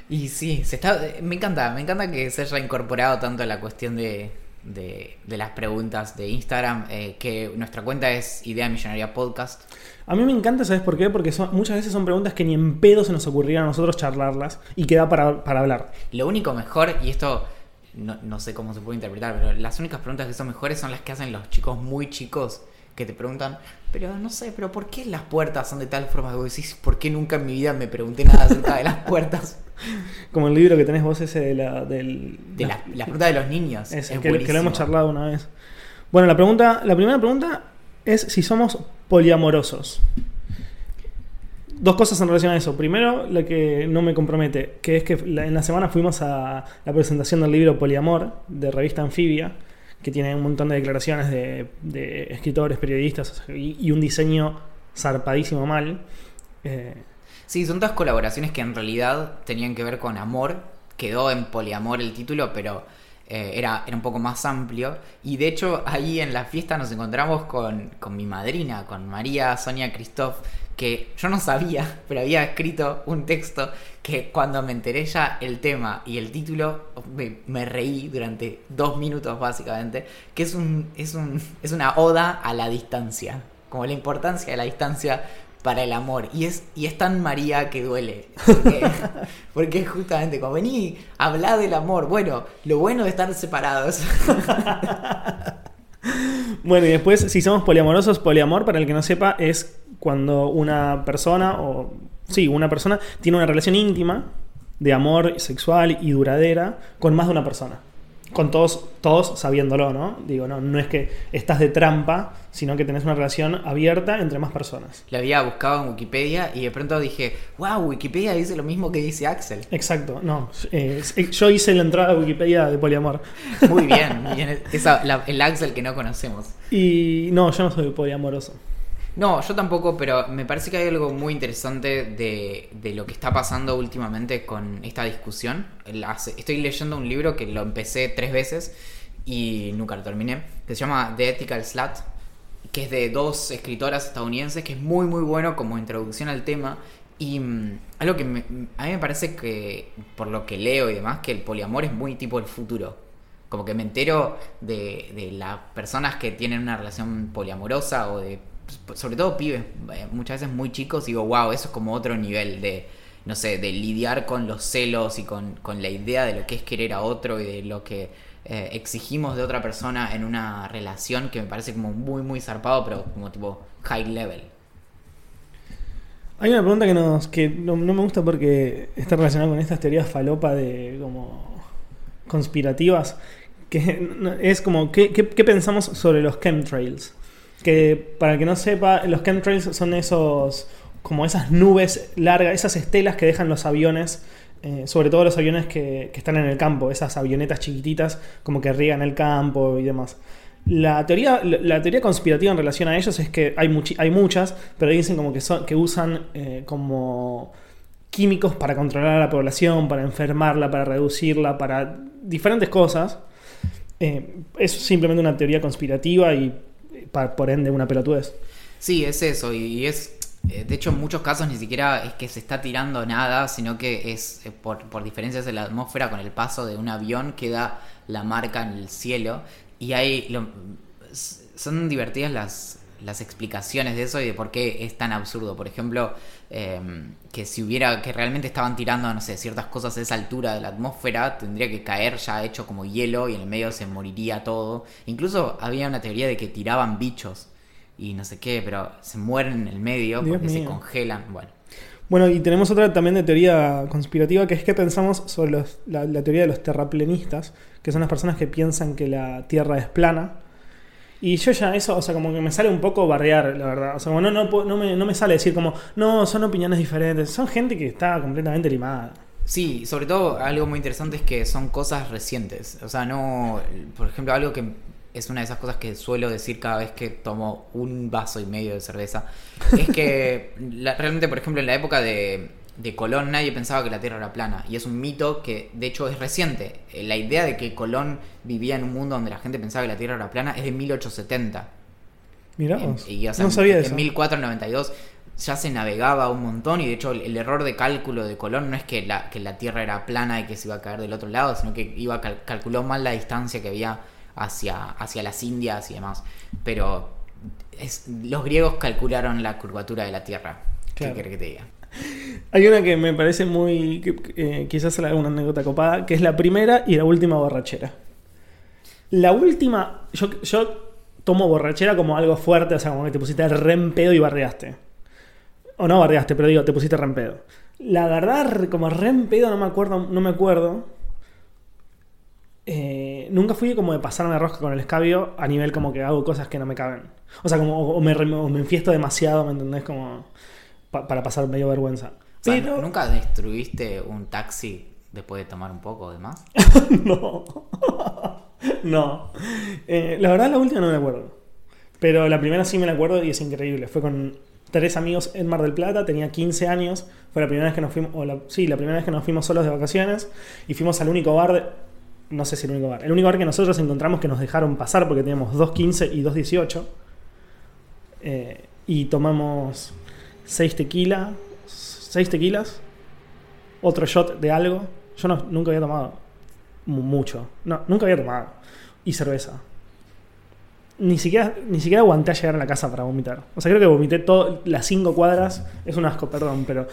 Y sí, se está, me encanta, me encanta que se haya incorporado tanto la cuestión de, de, de las preguntas de Instagram, eh, que nuestra cuenta es Idea Millonaria Podcast. A mí me encanta, ¿sabes por qué? Porque son, muchas veces son preguntas que ni en pedo se nos ocurriría a nosotros charlarlas y queda para, para hablar. Lo único mejor, y esto no, no sé cómo se puede interpretar, pero las únicas preguntas que son mejores son las que hacen los chicos muy chicos que te preguntan, pero no sé, pero ¿por qué las puertas son de tal forma que vos decís, ¿por qué nunca en mi vida me pregunté nada acerca de las puertas? Como el libro que tenés vos ese de la... Del, De la, la pregunta de los niños. es que, que lo hemos charlado una vez. Bueno, la pregunta, la primera pregunta es si somos poliamorosos. Dos cosas en relación a eso. Primero, la que no me compromete, que es que en la semana fuimos a la presentación del libro Poliamor, de revista Anfibia, que tiene un montón de declaraciones de, escritores, periodistas y un diseño zarpadísimo mal. Eh, Sí, son todas colaboraciones que en realidad tenían que ver con amor. Quedó en poliamor el título, pero eh, era, era un poco más amplio. Y de hecho, ahí en la fiesta nos encontramos con, con mi madrina, con María Sonia Christoph, que yo no sabía, pero había escrito un texto que cuando me enteré ya el tema y el título, me, me reí durante dos minutos básicamente, que es, un, es, un, es una oda a la distancia, como la importancia de la distancia para el amor. Y es, y es tan María que duele. Porque, porque justamente como vení, habla del amor. Bueno, lo bueno de estar separados. Bueno, y después, si somos poliamorosos, poliamor, para el que no sepa, es cuando una persona, o sí, una persona tiene una relación íntima de amor sexual y duradera con más de una persona. Con todos, todos sabiéndolo, ¿no? Digo, no, no es que estás de trampa, sino que tenés una relación abierta entre más personas. Lo había buscado en Wikipedia y de pronto dije, wow, Wikipedia dice lo mismo que dice Axel. Exacto, no. eh, yo hice la entrada a Wikipedia de poliamor. Muy bien, muy bien. Esa- la- el Axel que no conocemos. Y no, yo no soy poliamoroso. No, yo tampoco, pero me parece que hay algo muy interesante de, de lo que está pasando últimamente con esta discusión. Estoy leyendo un libro que lo empecé tres veces y nunca lo terminé, que se llama The Ethical Slut, que es de dos escritoras estadounidenses, que es muy muy bueno como introducción al tema. Y mm, algo que me- a mí me parece que, por lo que leo y demás, que el poliamor es muy tipo el futuro. Como que me entero de, de las personas que tienen una relación poliamorosa o de, sobre todo pibes, eh, muchas veces muy chicos, digo, wow, eso es como otro nivel de, no sé, de lidiar con los celos y con, con la idea de lo que es querer a otro y de lo que eh, exigimos de otra persona en una relación que me parece como muy, muy zarpado, pero como tipo high level. Hay una pregunta que nos que no, me gusta porque está relacionada con estas teorías falopa de como conspirativas que es como ¿qué, qué, qué pensamos sobre los chemtrails? Que para el que no sepa, los chemtrails son esos como esas nubes largas, esas estelas que dejan los aviones, eh, sobre todo los aviones que, que están en el campo, esas avionetas chiquititas como que riegan el campo y demás. La teoría, la teoría conspirativa en relación a ellos es que hay, muchi- hay muchas, pero dicen como que, son, que usan eh, como químicos para controlar a la población, para enfermarla, para reducirla, para diferentes cosas. Eh, es simplemente una teoría conspirativa y pa- por ende una pelotudez. Sí, es eso, y, es, eh, de hecho en muchos casos ni siquiera es que se está tirando nada, sino que es eh, por, por diferencias en la atmósfera con el paso de un avión queda la marca en el cielo y hay lo- son divertidas las, las explicaciones de eso y de por qué es tan absurdo. Por ejemplo, eh, que si hubiera, que realmente estaban tirando, no sé, ciertas cosas a esa altura de la atmósfera, tendría que caer ya hecho como hielo y en el medio se moriría todo. Incluso había una teoría de que tiraban bichos y no sé qué, pero se mueren en el medio Dios porque se congelan. Bueno, Bueno, y tenemos otra también de teoría conspirativa, que es que pensamos sobre los- la, la teoría de los terraplenistas, que son las personas que piensan que la Tierra es plana. Y yo ya eso, o sea, como que me sale un poco bardear, la verdad. O sea, como no, no, no, me, no me sale decir como, no, son opiniones diferentes. Son gente que está completamente limada. Sí, sobre todo algo muy interesante es que son cosas recientes. O sea, no. Por ejemplo, algo que es una de esas cosas que suelo decir cada vez que tomo un vaso y medio de cerveza. Es que la- realmente, por ejemplo, en la época de, de Colón nadie pensaba que la Tierra era plana. Y es un mito que, de hecho, es reciente. Eh, La idea de que Colón vivía en un mundo donde la gente pensaba que la Tierra era plana es de 1870. Mirá y, o sea, no sabía en, eso. En 1492 ya se navegaba un montón y de hecho el, el error de cálculo de Colón no es que la, que la Tierra era plana y que se iba a caer del otro lado, sino que iba a cal- calculó mal la distancia que había hacia, hacia las Indias y demás. Pero es- los griegos calcularon la curvatura de la Tierra. Claro. ¿Qué querés que te diga? Hay una que me parece muy. eh, quizás sea alguna anécdota copada, que es la primera y la última borrachera. La última. Yo, tomo borrachera como algo fuerte, o sea, como que te pusiste re en pedo y bardeaste. O no bardeaste, pero digo, te pusiste re en pedo. La verdad, como re en pedo, no me acuerdo. No me acuerdo. Eh, nunca fui como de pasarme rosca con el escabio a nivel como que hago cosas que no me caben. O sea, como o me, o me enfiesto demasiado, ¿me entendés? Como pa- para pasar medio vergüenza. O sea, Pero ¿Nunca destruiste un taxi después de tomar un poco, además? no. no. Eh, la verdad, la última no me acuerdo. Pero la primera sí me la acuerdo y es increíble. Fue con tres amigos en Mar del Plata, tenía 15 años. Fue la primera vez que nos fuimos, o la, sí, la primera vez que nos fuimos solos de vacaciones. Y fuimos al único bar, de- no sé si el único bar, el único bar que nosotros encontramos que nos dejaron pasar porque teníamos 2.15 y 2.18. Eh, y tomamos 6 tequila, 6 tequilas, otro shot de algo. Yo no- nunca había tomado mu- mucho. No, nunca había tomado. Y cerveza. Ni siquiera, ni siquiera aguanté a llegar a la casa para vomitar. O sea, creo que vomité todo, las cinco cuadras. Es un asco, perdón, pero.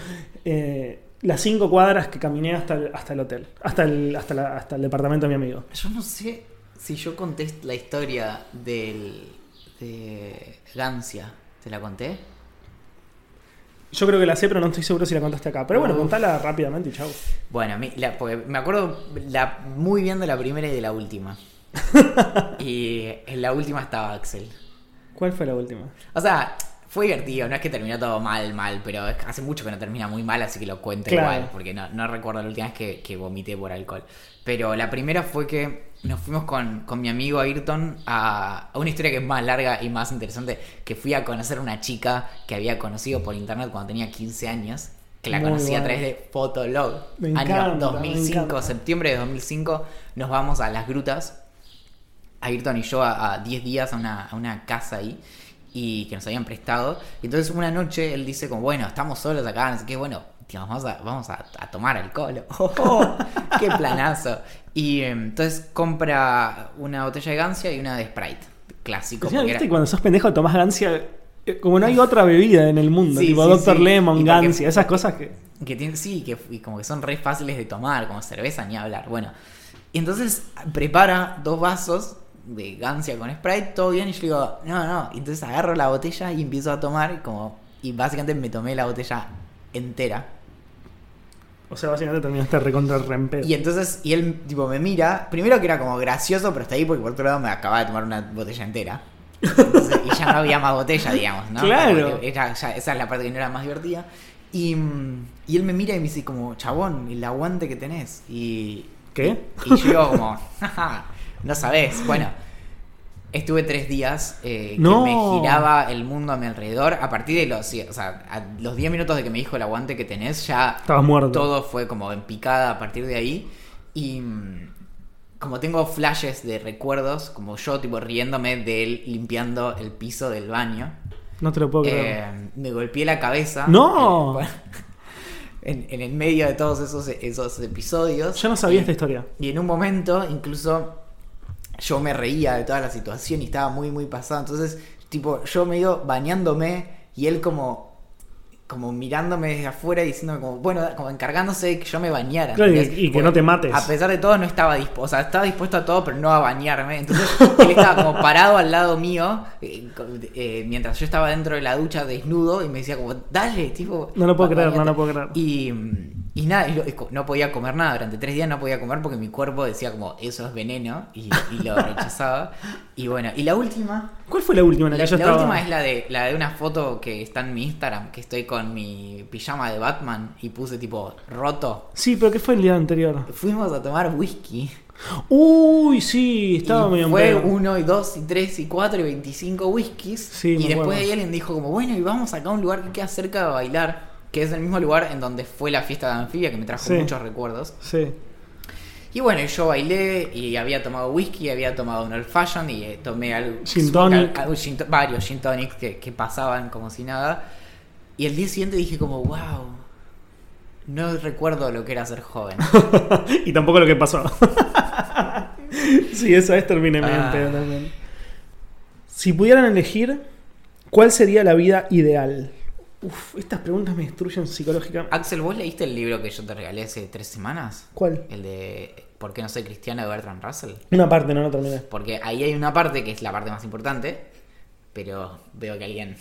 eh, las cinco cuadras que caminé hasta el, hasta el hotel. Hasta el, hasta, la- hasta el departamento de mi amigo. Yo no sé si yo conté la historia del. de Gancia. ¿Te la conté? Yo creo que la sé, pero no estoy seguro si la contaste acá. Pero bueno, Uf. contala rápidamente y chau. Bueno, mi- la- porque me acuerdo la, muy bien de la primera y de la última. y en la última estaba Axel. ¿Cuál fue la última? O sea, fue divertido, no es que terminó todo mal, mal, pero es que hace mucho que no termina muy mal, así que lo cuento Claro. igual, porque no, no recuerdo la última vez que, que vomité por alcohol. Pero la primera fue que nos fuimos con, con mi amigo Ayrton a, a una historia que es más larga y más interesante, que fui a conocer a una chica que había conocido por internet cuando tenía 15 años, que la Muy conocí a través de Fotolog. Me año encanta, me 2005, encanta. septiembre de 2005, nos vamos a las grutas Ayrton y yo a, a 10 días a una, a una casa ahí y que nos habían prestado. Y entonces una noche él dice como, bueno, estamos solos acá, no sé qué, bueno, tío, vamos a, vamos a, a tomar alcohol. ¡Oh, ¡Qué planazo! Y eh, entonces compra una botella de Gancia y una de Sprite, clásico. Era- Cuando sos pendejo tomás gancia. eh, Como no hay otra bebida en el mundo, Sí, tipo sí, Dr. sí. Lemon, gancia, esas cosas que. Que tiene, sí, que y como que son re fáciles de tomar, como cerveza ni hablar. Bueno, y entonces prepara dos vasos de gancia con Sprite, todo bien, y yo digo, no, no. Y entonces agarro la botella y empiezo a tomar, como, y básicamente me tomé la botella entera. O sea, básicamente terminaste recontra rempedo. Y entonces, y él tipo me mira, primero que era como gracioso, pero está ahí porque por otro lado me acababa de tomar una botella entera. Entonces, y ya no había más botella, digamos, ¿no? Claro. Era- ya- esa es la parte que no era más divertida. Y, y él me mira y me dice como, chabón, el aguante que tenés. Y, ¿Qué? Y, yo digo como, "Jaja, no sabés. Bueno, estuve tres días eh, No. que me giraba el mundo a mi alrededor. A partir de los, o sea, a los 10 minutos de que me dijo el aguante que tenés, ya Estabas muerto. todo fue como en picada a partir de ahí. Y mm, como tengo flashes de recuerdos, como yo tipo riéndome de él limpiando el piso del baño, No te lo puedo creer. eh, me golpeé la cabeza. ¡No! En, en el medio de todos esos, esos episodios. Yo no sabía Y- esta historia. Y en un momento, incluso, yo me reía de toda la situación y estaba muy, muy pasado. Entonces, tipo, yo medio bañándome y él como como mirándome desde afuera y diciéndome como, bueno, como encargándose de que yo me bañara. Claro, y- que no te mates. A pesar de todo no estaba dispuesto, o sea, estaba dispuesto a todo, pero no a bañarme. Entonces él estaba como parado al lado mío eh, eh, mientras yo estaba dentro de la ducha desnudo y me decía como, dale, tipo... No lo puedo creer, no bañate". lo puedo creer. Y, y nada, y lo- no podía comer nada. Durante tres días no podía comer porque mi cuerpo decía como, eso es veneno y, y lo rechazaba. Y bueno, y la última... ¿Cuál fue la última en la, La, que yo la estaba? última es la de, la de una foto que está en mi Instagram, que estoy con mi pijama de Batman y puse tipo roto. Sí, pero ¿qué fue el día anterior? Fuimos a tomar whisky. Uy, sí, estaba y medio fue uno y dos y tres y cuatro y veinticinco whiskies. Sí, y después acuerdo. ahí alguien dijo como, bueno, y vamos acá a un lugar que queda cerca de bailar, que es el mismo lugar en donde fue la fiesta de anfibia, que me trajo Sí. muchos recuerdos. Sí. Y bueno, yo bailé y había tomado whisky, había tomado un old fashion y eh, tomé algo, Gin tonic. algo- gin to- varios gin tonics que, que pasaban como si nada. Y el día siguiente dije como, wow, no recuerdo lo que era ser joven. y tampoco lo que pasó. sí, esa medio en Ah. también. Si pudieran elegir, ¿cuál sería la vida ideal? Uf, estas preguntas me destruyen psicológicamente. Axel, ¿vos leíste el libro que yo te regalé hace tres semanas? ¿Cuál? El de ¿Por qué no soy cristiano de Bertrand Russell? Una parte, no, no terminé. Porque ahí hay una parte que es la parte más importante, pero veo que alguien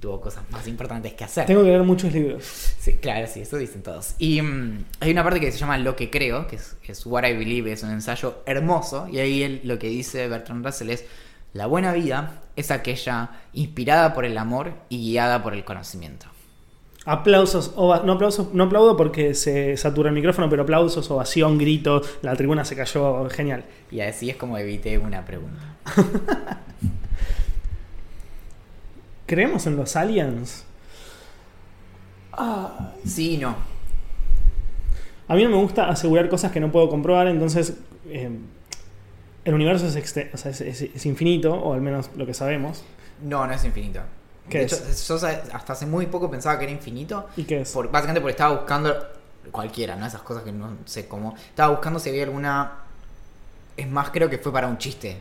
tuvo cosas más importantes que hacer. Tengo que leer muchos libros. Sí, claro, sí, eso dicen todos. Y mm, hay una parte que se llama Lo que creo, que es, es What I Believe, es un ensayo hermoso, y ahí él, lo que dice Bertrand Russell es, la buena vida es aquella inspirada por el amor y guiada por el conocimiento. Aplausos, ova- no aplausos, no aplaudo porque se satura el micrófono, pero aplausos, ovación, grito, la tribuna se cayó, genial. Y así es como evité una pregunta. ¿Creemos en los aliens? Sí y no. A mí no me gusta asegurar cosas que no puedo comprobar, entonces eh, el universo es, exte- o sea, es- es- es infinito, o al menos lo que sabemos. No, no es infinito. ¿Qué de es? hecho, yo hasta hace muy poco pensaba que era infinito. ¿Y qué es? Por, básicamente porque estaba buscando cualquiera, ¿no? Esas cosas que no sé cómo. Estaba buscando si había alguna. Es más, creo que fue para un chiste.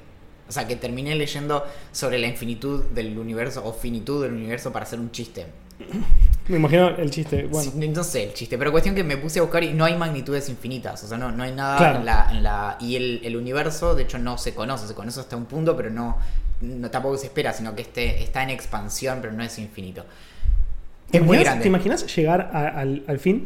O sea, que terminé leyendo sobre la infinitud del universo o finitud del universo para hacer un chiste. Me imagino el chiste. Bueno, Sí, no sé el chiste, pero cuestión que me puse a buscar y no hay magnitudes infinitas. O sea, no, no hay nada Claro. en, la, en la. Y el, el universo, de hecho, no se conoce. Se conoce hasta un punto, pero no, no tampoco se espera, sino que este, está en expansión, pero no es infinito. ¿te, Es muy imaginas, grande. ¿te imaginas llegar a- al, al fin?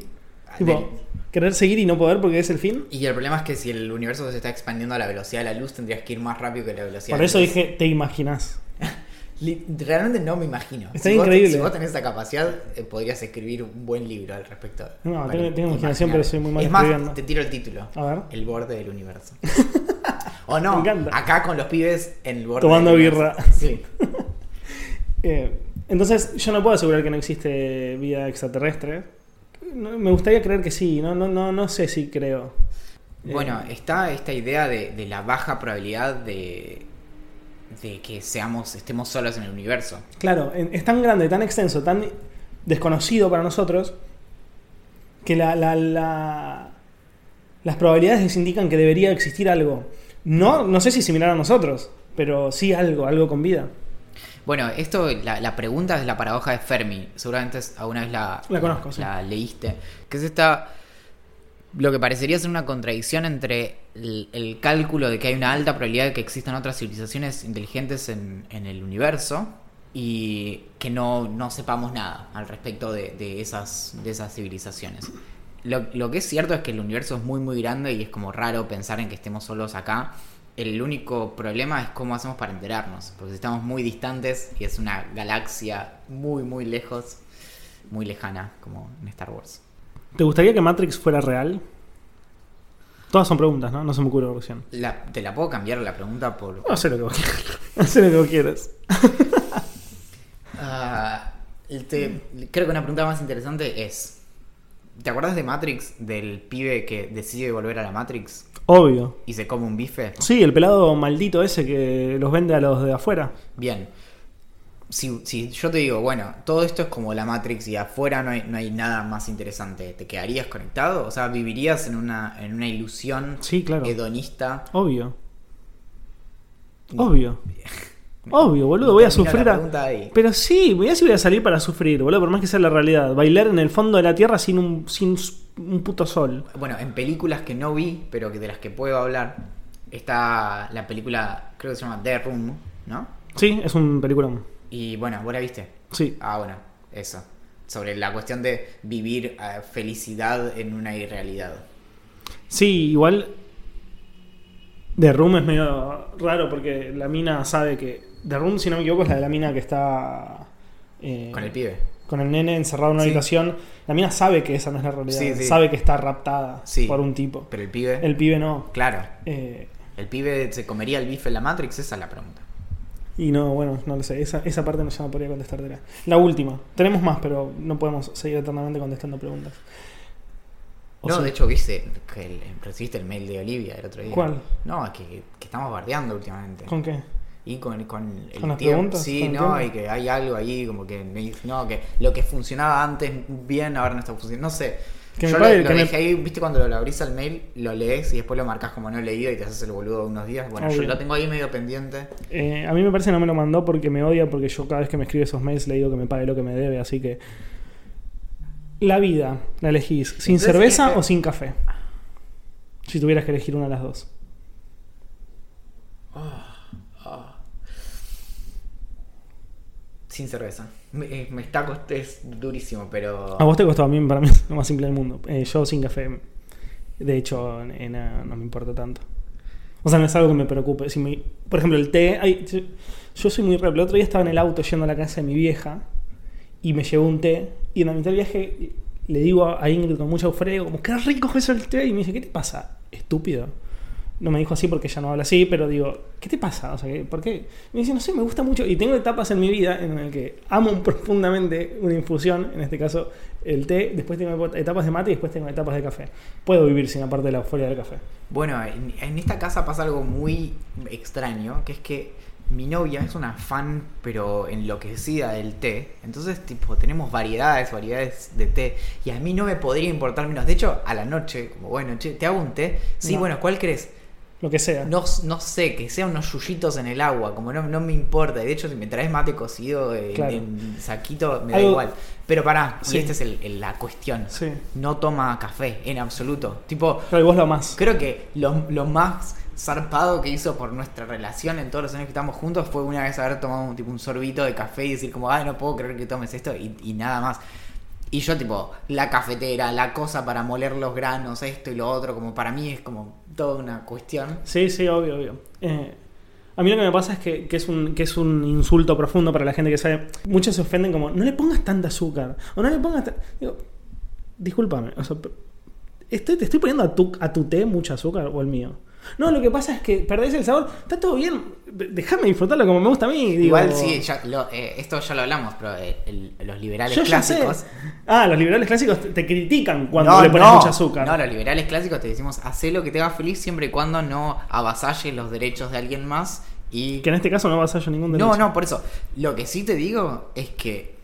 Tipo, del- querer seguir y no poder porque es el fin. Y el problema es que si el universo se está expandiendo a la velocidad de la luz, tendrías que ir más rápido que la velocidad Por de eso la luz. dije, te imaginas. Realmente no me imagino. Está si increíble. Vos, si vos tenés esa capacidad, eh, podrías escribir un buen libro al respecto. No, tengo- tengo imaginación, pero soy muy mal Es más, escribiendo. te tiro el título. A ver. El borde del universo. o no, Me encanta. acá con los pibes en el borde Tomando del universo. birra. Sí. Eh, entonces, yo no puedo asegurar que no existe vida extraterrestre. No, me gustaría creer que sí, no, no, no, no sé si creo. Eh, Bueno, está esta idea de, de la baja probabilidad de, de que seamos, estemos solos en el universo. Claro, es tan grande, tan extenso, tan desconocido para nosotros que la, la- la- las probabilidades indican que debería existir algo. No, no sé si similar a nosotros, pero sí algo, algo con vida. Bueno, esto, la, la pregunta es la paradoja de Fermi. Seguramente alguna vez la, La conozco, sí. la leíste. Que es esta. Lo que parecería ser una contradicción entre el, cálculo de que hay una alta probabilidad de que existan otras civilizaciones inteligentes en, el universo y que no, no sepamos nada al respecto de, esas, de esas civilizaciones. Lo, lo que es cierto es que el universo es muy muy grande y es como raro pensar en que estemos solos acá. El único problema es cómo hacemos para enterarnos, porque estamos muy distantes y es una galaxia muy muy lejos, muy lejana, como en Star Wars. ¿Te gustaría que Matrix fuera real? Todas son preguntas, ¿no? No se me ocurre otra opción. La- ¿Te la puedo cambiar la pregunta por... No sé lo que vos quieras. Hacé lo que vos quieras. Ah, te- creo que una pregunta más interesante es... ¿Te acuerdas de Matrix, del pibe que decide volver a la Matrix Obvio. y se come un bife? Sí, el pelado maldito ese que los vende a los de afuera. Bien. Si, si yo te digo, bueno, todo esto es como la Matrix y afuera no hay, no hay nada más interesante, ¿te quedarías conectado? O sea, ¿vivirías en una, en una ilusión Sí, claro. hedonista? Obvio. Obvio. Obvio, boludo, voy a sufrir a... Pero sí, voy a si voy a salir para sufrir, boludo, por más que sea la realidad. Bailar en el fondo de la tierra sin un, sin un puto sol. Bueno, en películas que no vi, pero que de las que puedo hablar, está la película, creo que se llama The Room, ¿no? Sí, es un peliculón. Y bueno, ¿vos la viste? Sí. Ah, bueno, eso. Sobre la cuestión de vivir eh, felicidad en una irrealidad. Sí, igual. The Room es medio raro porque la mina sabe que. The Room, si no me equivoco, es la de la mina que está. eh, Con el pibe. con el nene encerrado en una Sí. habitación. La mina sabe que esa no es la realidad. Sí, sí. Sabe que está raptada Sí. por un tipo. Pero el pibe. El pibe no. Claro. Eh, ¿El pibe se comería el bife en la Matrix? Esa es la pregunta. Y no, bueno, no lo sé. Esa, esa parte no se me podría contestártela. La última. Tenemos más, pero no podemos seguir eternamente contestando preguntas. ¿O No, de hecho, viste que el- recibiste el mail de Olivia el otro día. ¿Cuál? No, es que, que estamos bardeando últimamente. ¿Con qué? Y con, con el ¿Con las tiempo. preguntas? Sí, ¿Con el no, y que hay algo ahí como que no, que lo que funcionaba antes bien ahora no está funcionando. No sé. Que me Yo lo, lo que me- dejé ahí, viste cuando lo abrís al mail, lo lees y después lo marcas como no leído y te haces el boludo de unos días. Bueno, yo lo tengo ahí medio pendiente. Eh, a mí me parece que no me lo mandó porque me odia, porque yo cada vez que me escribe esos mails le digo que me pague lo que me debe, así que... La vida, la elegís, ¿sin Entonces, cerveza este- o sin café? Si tuvieras que elegir una de las dos. Sin cerveza. Me, eh, me está cost- es durísimo, pero. A vos te costó, a mí para mí es lo más simple del mundo. Eh, yo sin café, de hecho, eh, no, me importa tanto. O sea, no es algo que me preocupe. Si por ejemplo, el té, ay, yo, soy muy rápido. El otro día estaba en el auto yendo a la casa de mi vieja y me llevó un té y en la mitad del viaje le digo a Ingrid con mucha euforia, como, qué rico es el té. Y me dice, ¿qué te pasa? Estúpido. No me dijo así porque ella no habla así, pero digo, ¿qué te pasa? O sea, ¿qué- ¿por qué? Me dice, no sé, me gusta mucho. Y tengo etapas en mi vida en las que amo profundamente una infusión, en este caso el té, después tengo etapas de mate y después tengo etapas de café. Puedo vivir sin aparte de la euforia del café. Bueno, en, en esta casa pasa algo muy extraño, que es que mi novia es una fan, pero enloquecida del té. Entonces, tipo, tenemos variedades, variedades de té. Y a mí no me podría importar menos. De hecho, a la noche, como, bueno, che, ¿te hago un té? Sí, No. bueno, ¿cuál crees? Lo que sea. No, no sé, que sea unos yuyitos en el agua, como no, no me importa. De hecho, si me traes mate cocido en, Claro. en saquito, me da Algo- igual. Pero pará, Sí. y esta es el- el- la cuestión. Sí. No toma café, en absoluto. Tipo, Pero vos lo más. Creo que lo, lo más zarpado que hizo por nuestra relación en todos los años que estamos juntos fue una vez haber tomado un, tipo, un sorbito de café y decir como, ay, no puedo creer que tomes esto y, y nada más. Y yo tipo, la cafetera, la cosa para moler los granos, esto y lo otro, como para mí es como toda una cuestión. Sí, sí, obvio, obvio. Eh, a mí lo que me pasa es que, que es un, que es un insulto profundo para la gente que sabe. Muchos se ofenden como, no le pongas tanta azúcar. O no le pongas. ta-". Digo, discúlpame. O sea, estoy, ¿te estoy poniendo a tu, a tu té mucha azúcar o el mío? No, lo que pasa es que perdés el sabor. Está todo bien. Déjame disfrutarlo como me gusta a mí. Digo, Igual sí, ya lo- eh, esto ya lo hablamos, pero eh, el- los liberales Yo sé. clásicos... Ah, los liberales clásicos te, te critican cuando No, le pones no. mucha azúcar. No, los liberales clásicos te decimos, haz lo que te haga feliz siempre y cuando no avasalles los derechos de alguien más y Que en este caso no vas a hallar ningún derecho. No, no, por eso. Lo que sí te digo es que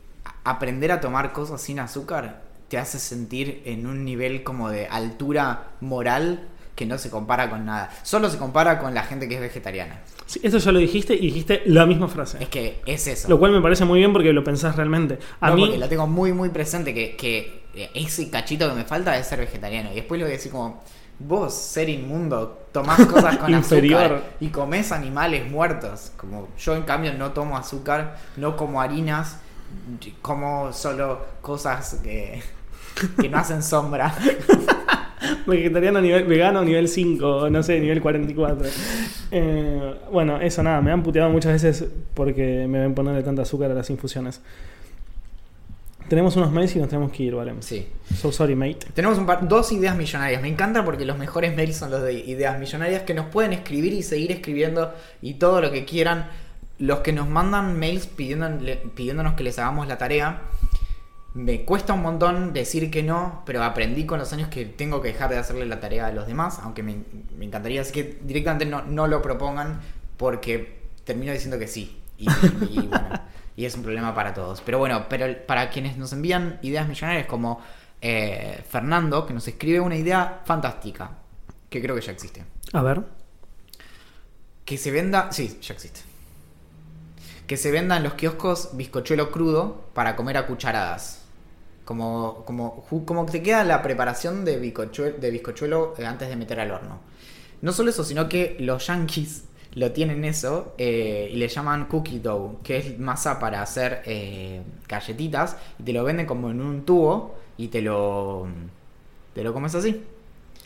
aprender a tomar cosas sin azúcar te hace sentir en un nivel como de altura moral que no se compara con nada. Solo se compara con la gente que es vegetariana. Sí, esto ya lo dijiste y dijiste la misma frase. Es que es eso. Lo cual me parece muy bien porque lo pensás realmente. A No, mí, porque lo tengo muy, muy presente que, que ese cachito que me falta es ser vegetariano. Y después lo voy a decir como, vos, ser inmundo, tomás cosas con azúcar y comés animales muertos. Como yo en cambio no tomo azúcar, no como harinas, como solo cosas que, que no hacen sombra. vegetariano a nivel vegano a nivel 5, no sé, nivel 44. Eh, bueno, eso nada, me han puteado muchas veces porque me ven ponerle tanta azúcar a las infusiones. Tenemos unos mails y nos tenemos que ir, ¿vale? Sí. So sorry, mate. Tenemos un par, dos ideas millonarias. Me encanta porque los mejores mails son los de ideas millonarias que nos pueden escribir y seguir escribiendo y todo lo que quieran. Los que nos mandan mails pidiéndonos que les hagamos la tarea. Me cuesta un montón decir que no, pero aprendí con los años que tengo que dejar de hacerle la tarea a los demás, aunque me, me encantaría, así que directamente no, no lo propongan porque termino diciendo que sí. Y, y bueno, y es un problema para todos. Pero bueno, pero para quienes nos envían ideas millonarias como eh, Fernando, que nos escribe una idea fantástica, que creo que ya existe. A ver. Que se venda, sí, ya existe. Que se venda en los kioscos bizcochuelo crudo para comer a cucharadas. Como, como, como te queda la preparación de bizcochuelo, de bizcochuelo eh, antes de meter al horno. No solo eso, sino que los yankees lo tienen eso eh, y le llaman cookie dough, que es masa para hacer eh, galletitas y te lo venden como en un tubo y te lo, te lo comes así.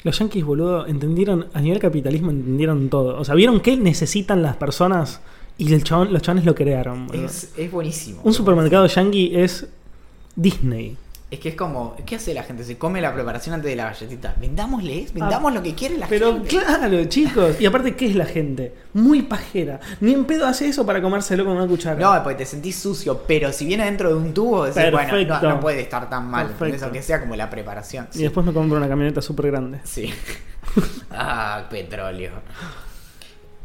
Los yankees, boludo, entendieron, a nivel capitalismo entendieron todo. O sea, vieron qué necesitan las personas y el chabón- los chabones lo crearon. Es, es buenísimo. Un supermercado yankee es Disney. Es que es como, ¿qué hace la gente? Se come la preparación antes de la galletita. Vendámosles, vendamos lo que quiere la Ah, Pero gente. claro, chicos. Y aparte, ¿qué es la gente? Muy pajera. Ni en pedo hace eso para comérselo con una cuchara. No, porque te sentís sucio, pero si viene dentro de un tubo, decís, bueno, no, no puede estar tan mal. ¿entendés? Aunque sea como la preparación. Y después me compro una camioneta súper grande. Sí. ah, petróleo.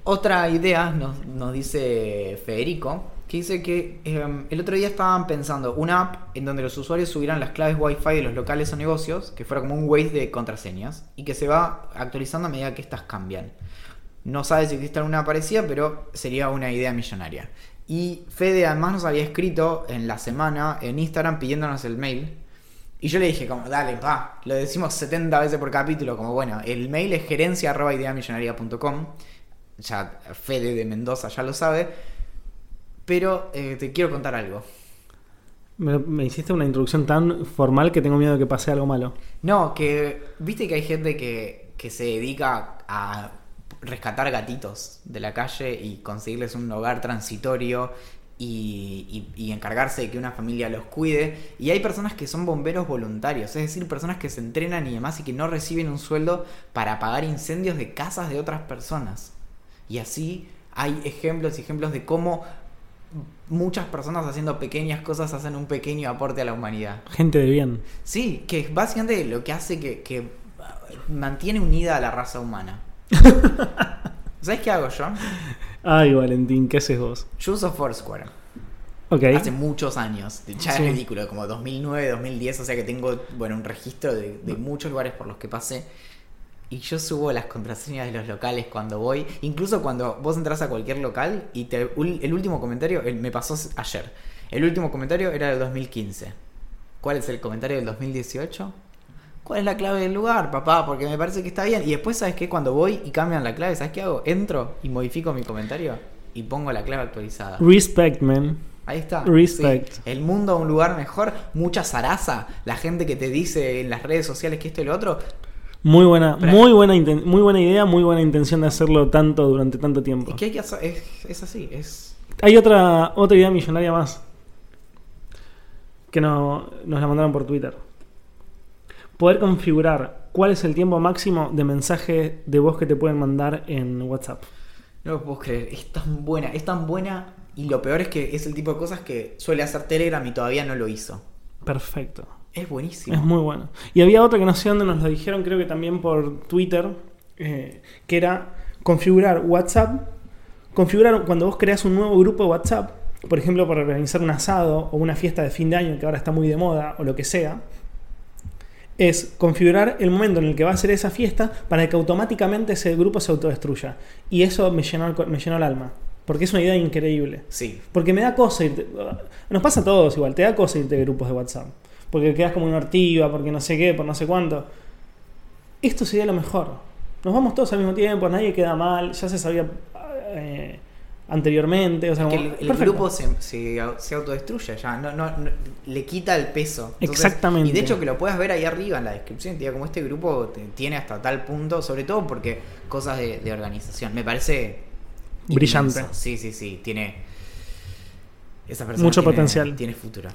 Otra idea nos, nos dice Federico, que dice que eh, el otro día estaban pensando una app en donde los usuarios subieran las claves Wi-Fi de los locales o negocios, que fuera como un Waze de contraseñas, y que se va actualizando a medida que estas cambian. No sabe si existe alguna parecida, pero sería una idea millonaria. Y Fede además nos había escrito en la semana en Instagram pidiéndonos el mail. Y yo le dije como, dale, va, lo decimos 70 veces por capítulo, como bueno, el mail es gerencia arroba ideamillonaria.com. Ya Fede de Mendoza ya lo sabe. Pero eh, te quiero contar algo. Me, me hiciste una introducción tan formal que tengo miedo de que pase algo malo. No, que viste que hay gente que, que se dedica a rescatar gatitos de la calle y conseguirles un hogar transitorio y, y- y encargarse de que una familia los cuide. Y hay personas que son bomberos voluntarios, es decir, personas que se entrenan y demás y que no reciben un sueldo para apagar incendios de casas de otras personas. Y así hay ejemplos y ejemplos de cómo muchas personas haciendo pequeñas cosas hacen un pequeño aporte a la humanidad. Gente de bien. Sí, que es básicamente lo que hace que, que mantiene unida a la raza humana. ¿Sabes qué hago yo? Ay, Valentín, ¿qué haces vos? Yo uso Foursquare. Ok. Hace muchos años. Ya Sí. es ridículo, como 2009, 2010. O sea que tengo, bueno, un registro de, de muchos lugares por los que pasé. Y yo subo las contraseñas de los locales cuando voy. Incluso cuando vos entras a cualquier local y te, el último comentario, el- me pasó ayer. El último comentario era del 2015. ¿Cuál es el comentario del 2018? ¿Cuál es la clave del lugar, papá? Porque me parece que está bien. Y después, ¿sabes qué? Cuando voy y cambian la clave, ¿sabes qué hago? Entro y modifico mi comentario y pongo la clave actualizada. Respect, man. Ahí está. Respect. Sí. El mundo a un lugar mejor, mucha zaraza, la gente que te dice en las redes sociales que esto y lo otro. Muy buena, Pero- muy buena, muy buena idea, muy buena intención de hacerlo tanto durante tanto tiempo. Es que hay que hacer, es, es así, es... Hay otra, otra idea millonaria más. Que no, nos la mandaron por Twitter. Poder configurar cuál es el tiempo máximo de mensaje de voz que te pueden mandar en WhatsApp. No lo puedo creer, es tan buena, es tan buena y lo peor es que es el tipo de cosas que suele hacer Telegram y todavía no lo hizo. Perfecto. Es buenísimo. Es muy bueno. Y había otra que no sé dónde nos lo dijeron, creo que también por Twitter, eh, que era configurar WhatsApp. Configurar cuando vos creas un nuevo grupo de WhatsApp, por ejemplo, para organizar un asado o una fiesta de fin de año que ahora está muy de moda o lo que sea, es configurar el momento en el que va a ser esa fiesta para que automáticamente ese grupo se autodestruya. Y eso me llenó el, me llenó el alma, porque es una idea increíble. Sí, Porque me da cosa irte. Nos pasa a todos igual, te da cosa irte de grupos de WhatsApp. Porque quedas como una ortiva, porque no sé qué, por no sé cuánto. Esto sería lo mejor. Nos vamos todos al mismo tiempo, nadie queda mal, ya se sabía eh, anteriormente. O sea, que el, grupo se, se, se autodestruye ya, no, no, no- le quita el peso. Exactamente. Y de hecho que lo puedas ver ahí arriba en la descripción, diga como este grupo te- tiene hasta tal punto, sobre todo porque cosas de, de organización, me parece Brillante. inmenso. Sí, sí, sí, tiene esa persona Mucho tiene- potencial. Tiene futuro.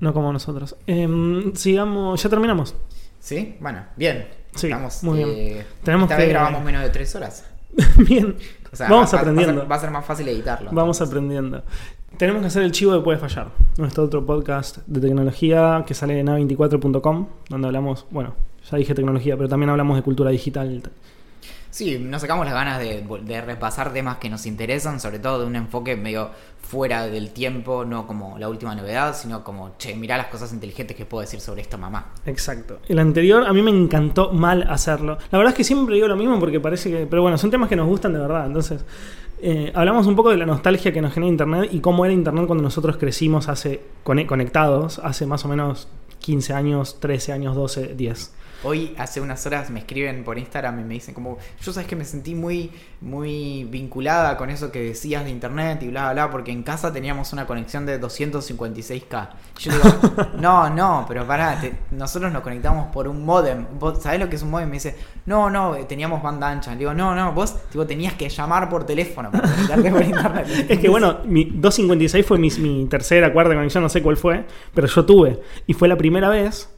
No como nosotros. Em, sigamos, ya terminamos. ¿Sí? Bueno, bien. Sí, Estamos, muy eh, bien. Tenemos esta que- vez grabamos menos de tres horas. Bien. O sea, Vamos va- va- aprendiendo. Va a, ser, va a ser más fácil editarlo. Vamos entonces. aprendiendo. Tenemos que hacer el chivo de Puede Fallar, nuestro otro podcast de tecnología que sale en a24.com, donde hablamos, bueno, ya dije tecnología, pero también hablamos de cultura digital. Sí, nos sacamos las ganas de, de repasar temas que nos interesan, sobre todo de un enfoque medio fuera del tiempo, no como la última novedad, sino como, che, mirá las cosas inteligentes que puedo decir sobre esto, mamá. Exacto. El anterior a mí me encantó mal hacerlo. La verdad es que siempre digo lo mismo porque parece que... Pero bueno, son temas que nos gustan de verdad. Entonces, eh, hablamos un poco de la nostalgia que nos genera Internet y cómo era Internet cuando nosotros crecimos hace cone- conectados, hace más o menos 15 años, 13 años, 12, 10. Hoy, hace unas horas, me escriben por Instagram y me dicen como, yo sabes que me sentí muy, muy vinculada con eso que decías de internet y bla, bla, bla, porque en casa teníamos una conexión de 256k. Yo digo, no, no, pero pará, te- nosotros nos conectamos por un modem. ¿Vos sabés lo que es un modem? Me dice, no, no, eh, teníamos banda ancha. Le digo, no, no, vos tipo, tenías que llamar por teléfono para conectarte por internet. Es que bueno, mi 256 fue mi, mi tercera, cuarta conexión, no sé cuál fue, pero yo tuve. Y fue la primera vez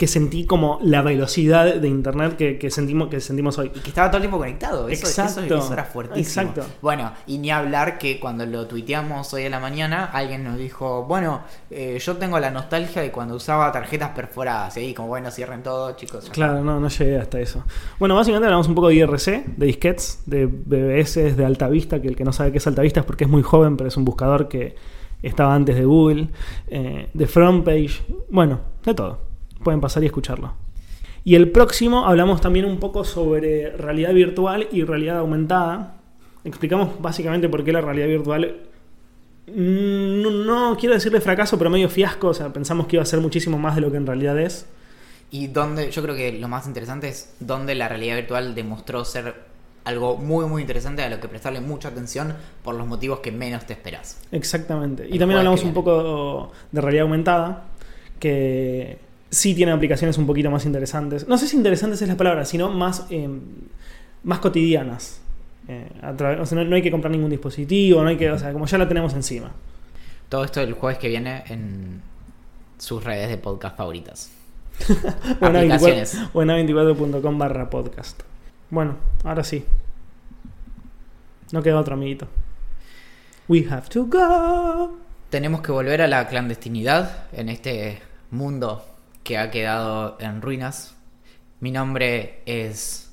que sentí como la velocidad de internet que, que sentimos, que sentimos hoy. Y que estaba todo el tiempo conectado. Eso, eso- Exacto. eso era fuertísimo. Exacto. Bueno, y ni hablar que cuando lo tuiteamos hoy a la mañana, alguien nos dijo, bueno, eh, yo tengo la nostalgia de cuando usaba tarjetas perforadas. Y ahí, como bueno, cierren todo, chicos. Claro, no, no llegué hasta eso. Bueno, básicamente hablamos un poco de IRC, de disquets, de BBS, de Alta Vista, que el que no sabe qué es Alta Vista es porque es muy joven, pero es un buscador que estaba antes de Google, eh, de Frontpage, bueno, de todo. Pueden pasar y escucharlo. Y el próximo hablamos también un poco sobre realidad virtual y realidad aumentada. Explicamos básicamente por qué la realidad virtual mm, no, no quiero decirle fracaso, pero medio fiasco. O sea, pensamos que iba a ser muchísimo más de lo que en realidad es. Y donde, yo creo que lo más interesante es donde la realidad virtual demostró ser algo muy, muy interesante a lo que prestarle mucha atención por los motivos que menos te esperas. Exactamente. Y también hablamos un poco de realidad aumentada, que sí tiene aplicaciones un poquito más interesantes. No sé si interesantes es la palabra, sino más, eh, más cotidianas. Eh, o sea, no, no hay que comprar ningún dispositivo, no hay que, o sea, como ya la tenemos encima. Todo esto el jueves que viene en sus redes de podcast favoritas. O en Aplicaciones. A24 o en a24.com barra podcast. Bueno, ahora sí. No queda otro amiguito. We have to go. Tenemos que volver a la clandestinidad en este mundo que ha quedado en ruinas. Mi nombre es...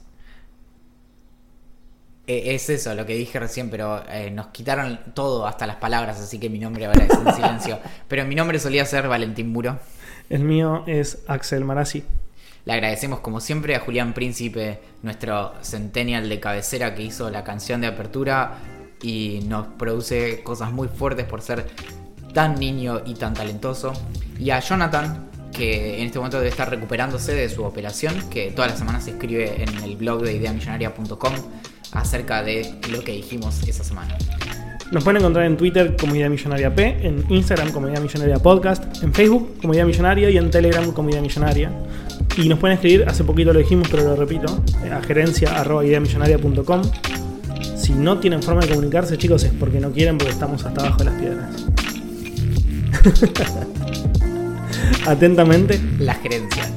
e- Es eso, lo que dije recién, pero eh, nos quitaron todo, hasta las palabras, así que mi nombre ahora es en silencio. Pero mi nombre solía ser Valentín Muro. El mío es Axel Marazzi. Le agradecemos como siempre a Julián Príncipe, nuestro centennial de cabecera que hizo la canción de apertura y nos produce cosas muy fuertes por ser tan niño y tan talentoso. Y a Jonathan, que en este momento debe estar recuperándose de su operación, que todas las semanas se escribe en el blog de ideamillonaria.com acerca de lo que dijimos esa semana. Nos pueden encontrar en Twitter como Idea Millonaria P, en Instagram como Idea Millonaria Podcast, en Facebook como Idea Millonaria y en Telegram como Idea Millonaria. Y nos pueden escribir, hace poquito lo dijimos, pero lo repito, eh, a gerencia arroba ideamillonaria.com. Si no tienen forma de comunicarse, chicos, es porque no quieren, porque estamos hasta abajo de las piedras. Atentamente, La gerencia.